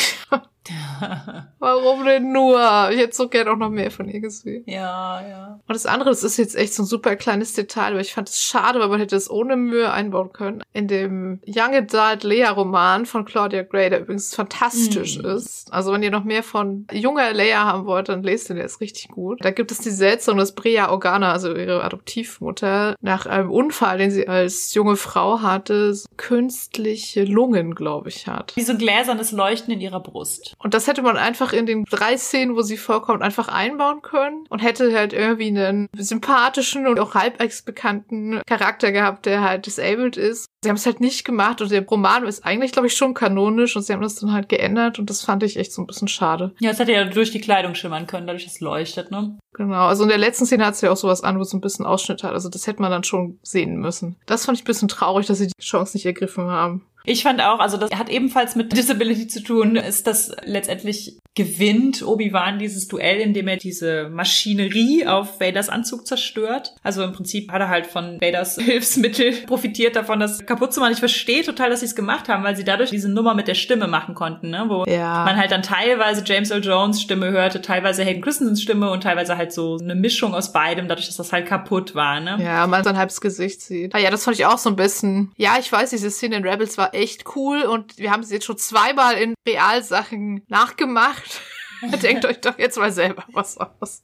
Warum denn nur? Ich hätte so gern auch noch mehr von ihr gesehen. ja, ja. Und das andere, das ist jetzt echt so ein super kleines Detail, aber ich fand es schade, weil man hätte es ohne Mühe einbauen können. In dem Young Adult Leia Roman von Claudia Gray, der übrigens fantastisch Mhm. ist. Also wenn ihr noch mehr von junger Leia haben wollt, dann lest den, der ist richtig gut. Da gibt es die Seltsam, dass Brea Organa, also ihre Adoptivmutter, nach einem Unfall, den sie als junge Frau hatte, künstliche Lungen, glaube ich, hat. Wie so gläsernes Leuchten in ihrer Brust. Und das hätte man einfach in den drei Szenen, wo sie vorkommt, einfach einbauen können und hätte halt irgendwie einen sympathischen und auch halbwegs bekannten Charakter gehabt, der halt disabled ist. Sie haben es halt nicht gemacht und der Roman ist eigentlich, glaube ich, schon kanonisch und sie haben das dann halt geändert und das fand ich echt so ein bisschen schade. Ja, es hätte ja durch die Kleidung schimmern können, dadurch dass es leuchtet, ne? Genau, also in der letzten Szene hat sie auch sowas an, wo sie ein bisschen Ausschnitt hat. Also das hätte man dann schon sehen müssen. Das fand ich ein bisschen traurig, dass sie die Chance nicht ergriffen haben. Ich fand auch, also das hat ebenfalls mit Disability zu tun, ist das letztendlich gewinnt Obi-Wan dieses Duell, indem er diese Maschinerie auf Vaders Anzug zerstört. Also im Prinzip hat er halt von Vaders [laughs] Hilfsmittel profitiert davon, das kaputt zu machen. Ich verstehe total, dass sie es gemacht haben, weil sie dadurch diese Nummer mit der Stimme machen konnten, ne? wo Ja. man halt dann teilweise James Earl Jones Stimme hörte, teilweise Hayden Christensens Stimme und teilweise halt so eine Mischung aus beidem, dadurch, dass das halt kaputt war. Ne? Ja, man sein halbes Gesicht sieht. Ah ja, das fand ich auch so ein bisschen. Ja, ich weiß, diese Szene in Rebels war echt cool und wir haben sie jetzt schon zweimal in Realsachen nachgemacht. [laughs] Denkt euch doch jetzt mal selber was aus.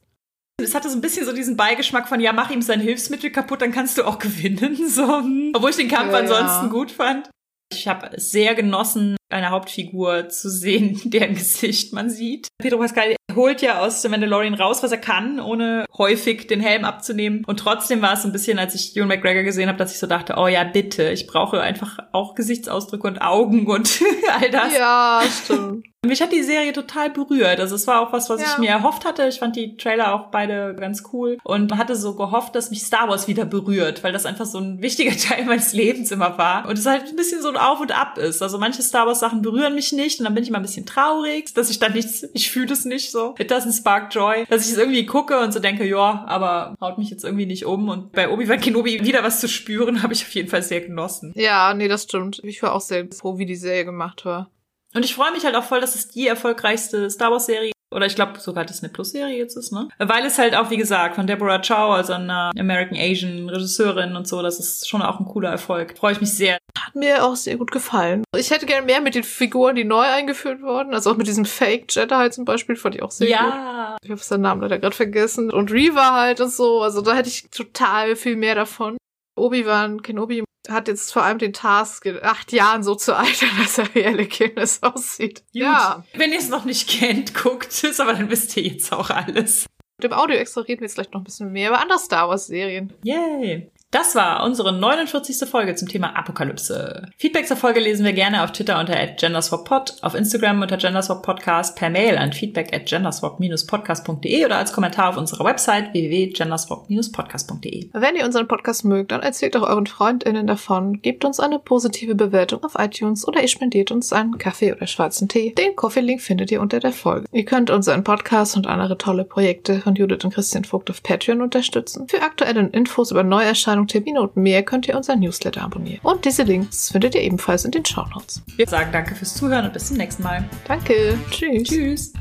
Es hatte so ein bisschen so diesen Beigeschmack von, ja, mach ihm sein Hilfsmittel kaputt, dann kannst du auch [laughs] gewinnen. So. Obwohl ich den Kampf Ja, ansonsten ja. gut fand. Ich habe es sehr genossen, eine Hauptfigur zu sehen, [laughs] deren Gesicht man sieht. Pedro Pascal holt ja aus The Mandalorian raus, was er kann, ohne häufig den Helm abzunehmen. Und trotzdem war es ein bisschen, als ich Ewan McGregor gesehen habe, dass ich so dachte, oh ja, bitte, ich brauche einfach auch Gesichtsausdrücke und Augen und [laughs] all das. Ja, stimmt. [laughs] Mich hat die Serie total berührt. Also es war auch was, was Ja. ich mir erhofft hatte. Ich fand die Trailer auch beide ganz cool und hatte so gehofft, dass mich Star Wars wieder berührt, weil das einfach so ein wichtiger Teil meines Lebens immer war. Und es halt ein bisschen so ein Auf und Ab ist. Also manche Star Wars Sachen berühren mich nicht und dann bin ich immer ein bisschen traurig, dass ich dann nichts, ich fühle es nicht so. It doesn't spark joy. Dass ich es irgendwie gucke und so denke, ja, aber haut mich jetzt irgendwie nicht um. Und bei Obi-Wan Kenobi wieder was zu spüren, [laughs] habe ich auf jeden Fall sehr genossen. Ja, nee, das stimmt. Ich war auch sehr froh, wie die Serie gemacht war. Und ich freue mich halt auch voll, dass es die erfolgreichste Star Wars Serie oder ich glaube sogar Disney Plus Serie jetzt ist, ne? Weil es halt auch, wie gesagt, von Deborah Chow, also einer American Asian Regisseurin und so, das ist schon auch ein cooler Erfolg. Freue ich mich sehr. Hat mir auch sehr gut gefallen. Ich hätte gerne mehr mit den Figuren, die neu eingeführt wurden. Also auch mit diesem Fake Jedi zum Beispiel, fand ich auch sehr gut. ja. Ich habe seinen Namen leider gerade vergessen. Und Reva halt und so. Also da hätte ich total viel mehr davon. Obi-Wan Kenobi hat jetzt vor allem den Task, in acht Jahren so zu altern, [laughs] dass er wie Alec Guinness aussieht. Gut. Ja. Wenn ihr es noch nicht kennt, [laughs] guckt es, aber dann wisst ihr jetzt auch alles. Mit dem Audio extra reden wir jetzt vielleicht noch ein bisschen mehr über andere Star Wars Serien. Yay. Das war unsere 49. Folge zum Thema Apokalypse. Feedback zur Folge lesen wir gerne auf Twitter unter @genderswappod, auf Instagram unter genderswappodcast, per Mail an feedback at genderswap-podcast.de oder als Kommentar auf unserer Website www.genderswap-podcast.de. Wenn ihr unseren Podcast mögt, dann erzählt auch euren FreundInnen davon, gebt uns eine positive Bewertung auf iTunes oder ihr spendiert uns einen Kaffee oder schwarzen Tee. Den Coffee-Link findet ihr unter der Folge. Ihr könnt unseren Podcast und andere tolle Projekte von Judith und Christian Vogt auf Patreon unterstützen. Für aktuelle Infos über Neuerscheinungen, Termine und mehr könnt ihr unseren Newsletter abonnieren. Und diese Links findet ihr ebenfalls in den Shownotes. Wir sagen danke fürs Zuhören und bis zum nächsten Mal. Danke. Tschüss. Tschüss.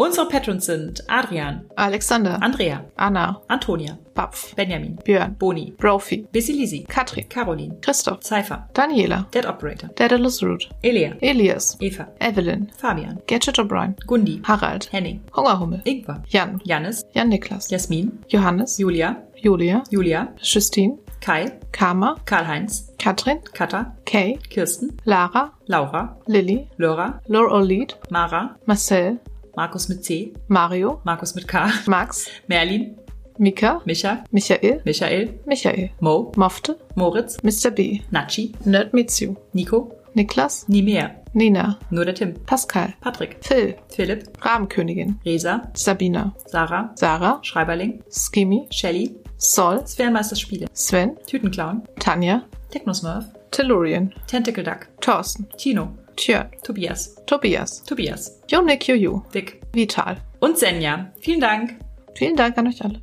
Unsere Patrons sind Adrian, Alexander. Andrea, Anna. Antonia, Bapf. Benjamin, Björn. Boni, Brophy. Busy Katrin. Caroline, Christoph. Cypher, Daniela. Dead Operator, Daedalus Root. Elia, Elias. Eva, Evelyn. Fabian, Gadget O'Brien. Gundi, Harald. Henning, Hungerhummel. Ingwer, Jan. Janis, Jan Niklas. Jasmin, Johannes. Julia, Julia. Julia, Justine. Kai, Karma. Karl-Heinz, Katrin. Katha, Kay. Kirsten, Lara. Laura, Lilly. Laura, Laura Lead. Mara, Marcel. Markus mit C, Mario. Markus mit K, Max. Merlin, Mika. Micha, Michael. Michael, Michael. Mo, Mofte. Moritz, Mr. B. Nachi, Nerd Mitsu. Nico, Niklas. nie mehr, Nina. nur der Tim, Pascal. Patrick, Phil. Philipp, Rabenkönigin. Resa, Sabina. Sarah, Sarah. Schreiberling, Skimmy. Shelly, Sol. Sphärenmeisters Spiele, Sven. Tütenclown, Tanja. Technosmurf, Tellurian. Tentacle Duck, Thorsten. Tino, Tjörn. Tobias, Tobias. Tobias, Jonik Juju. Vic Vital. und Senja. Vielen Dank. Vielen Dank an euch alle.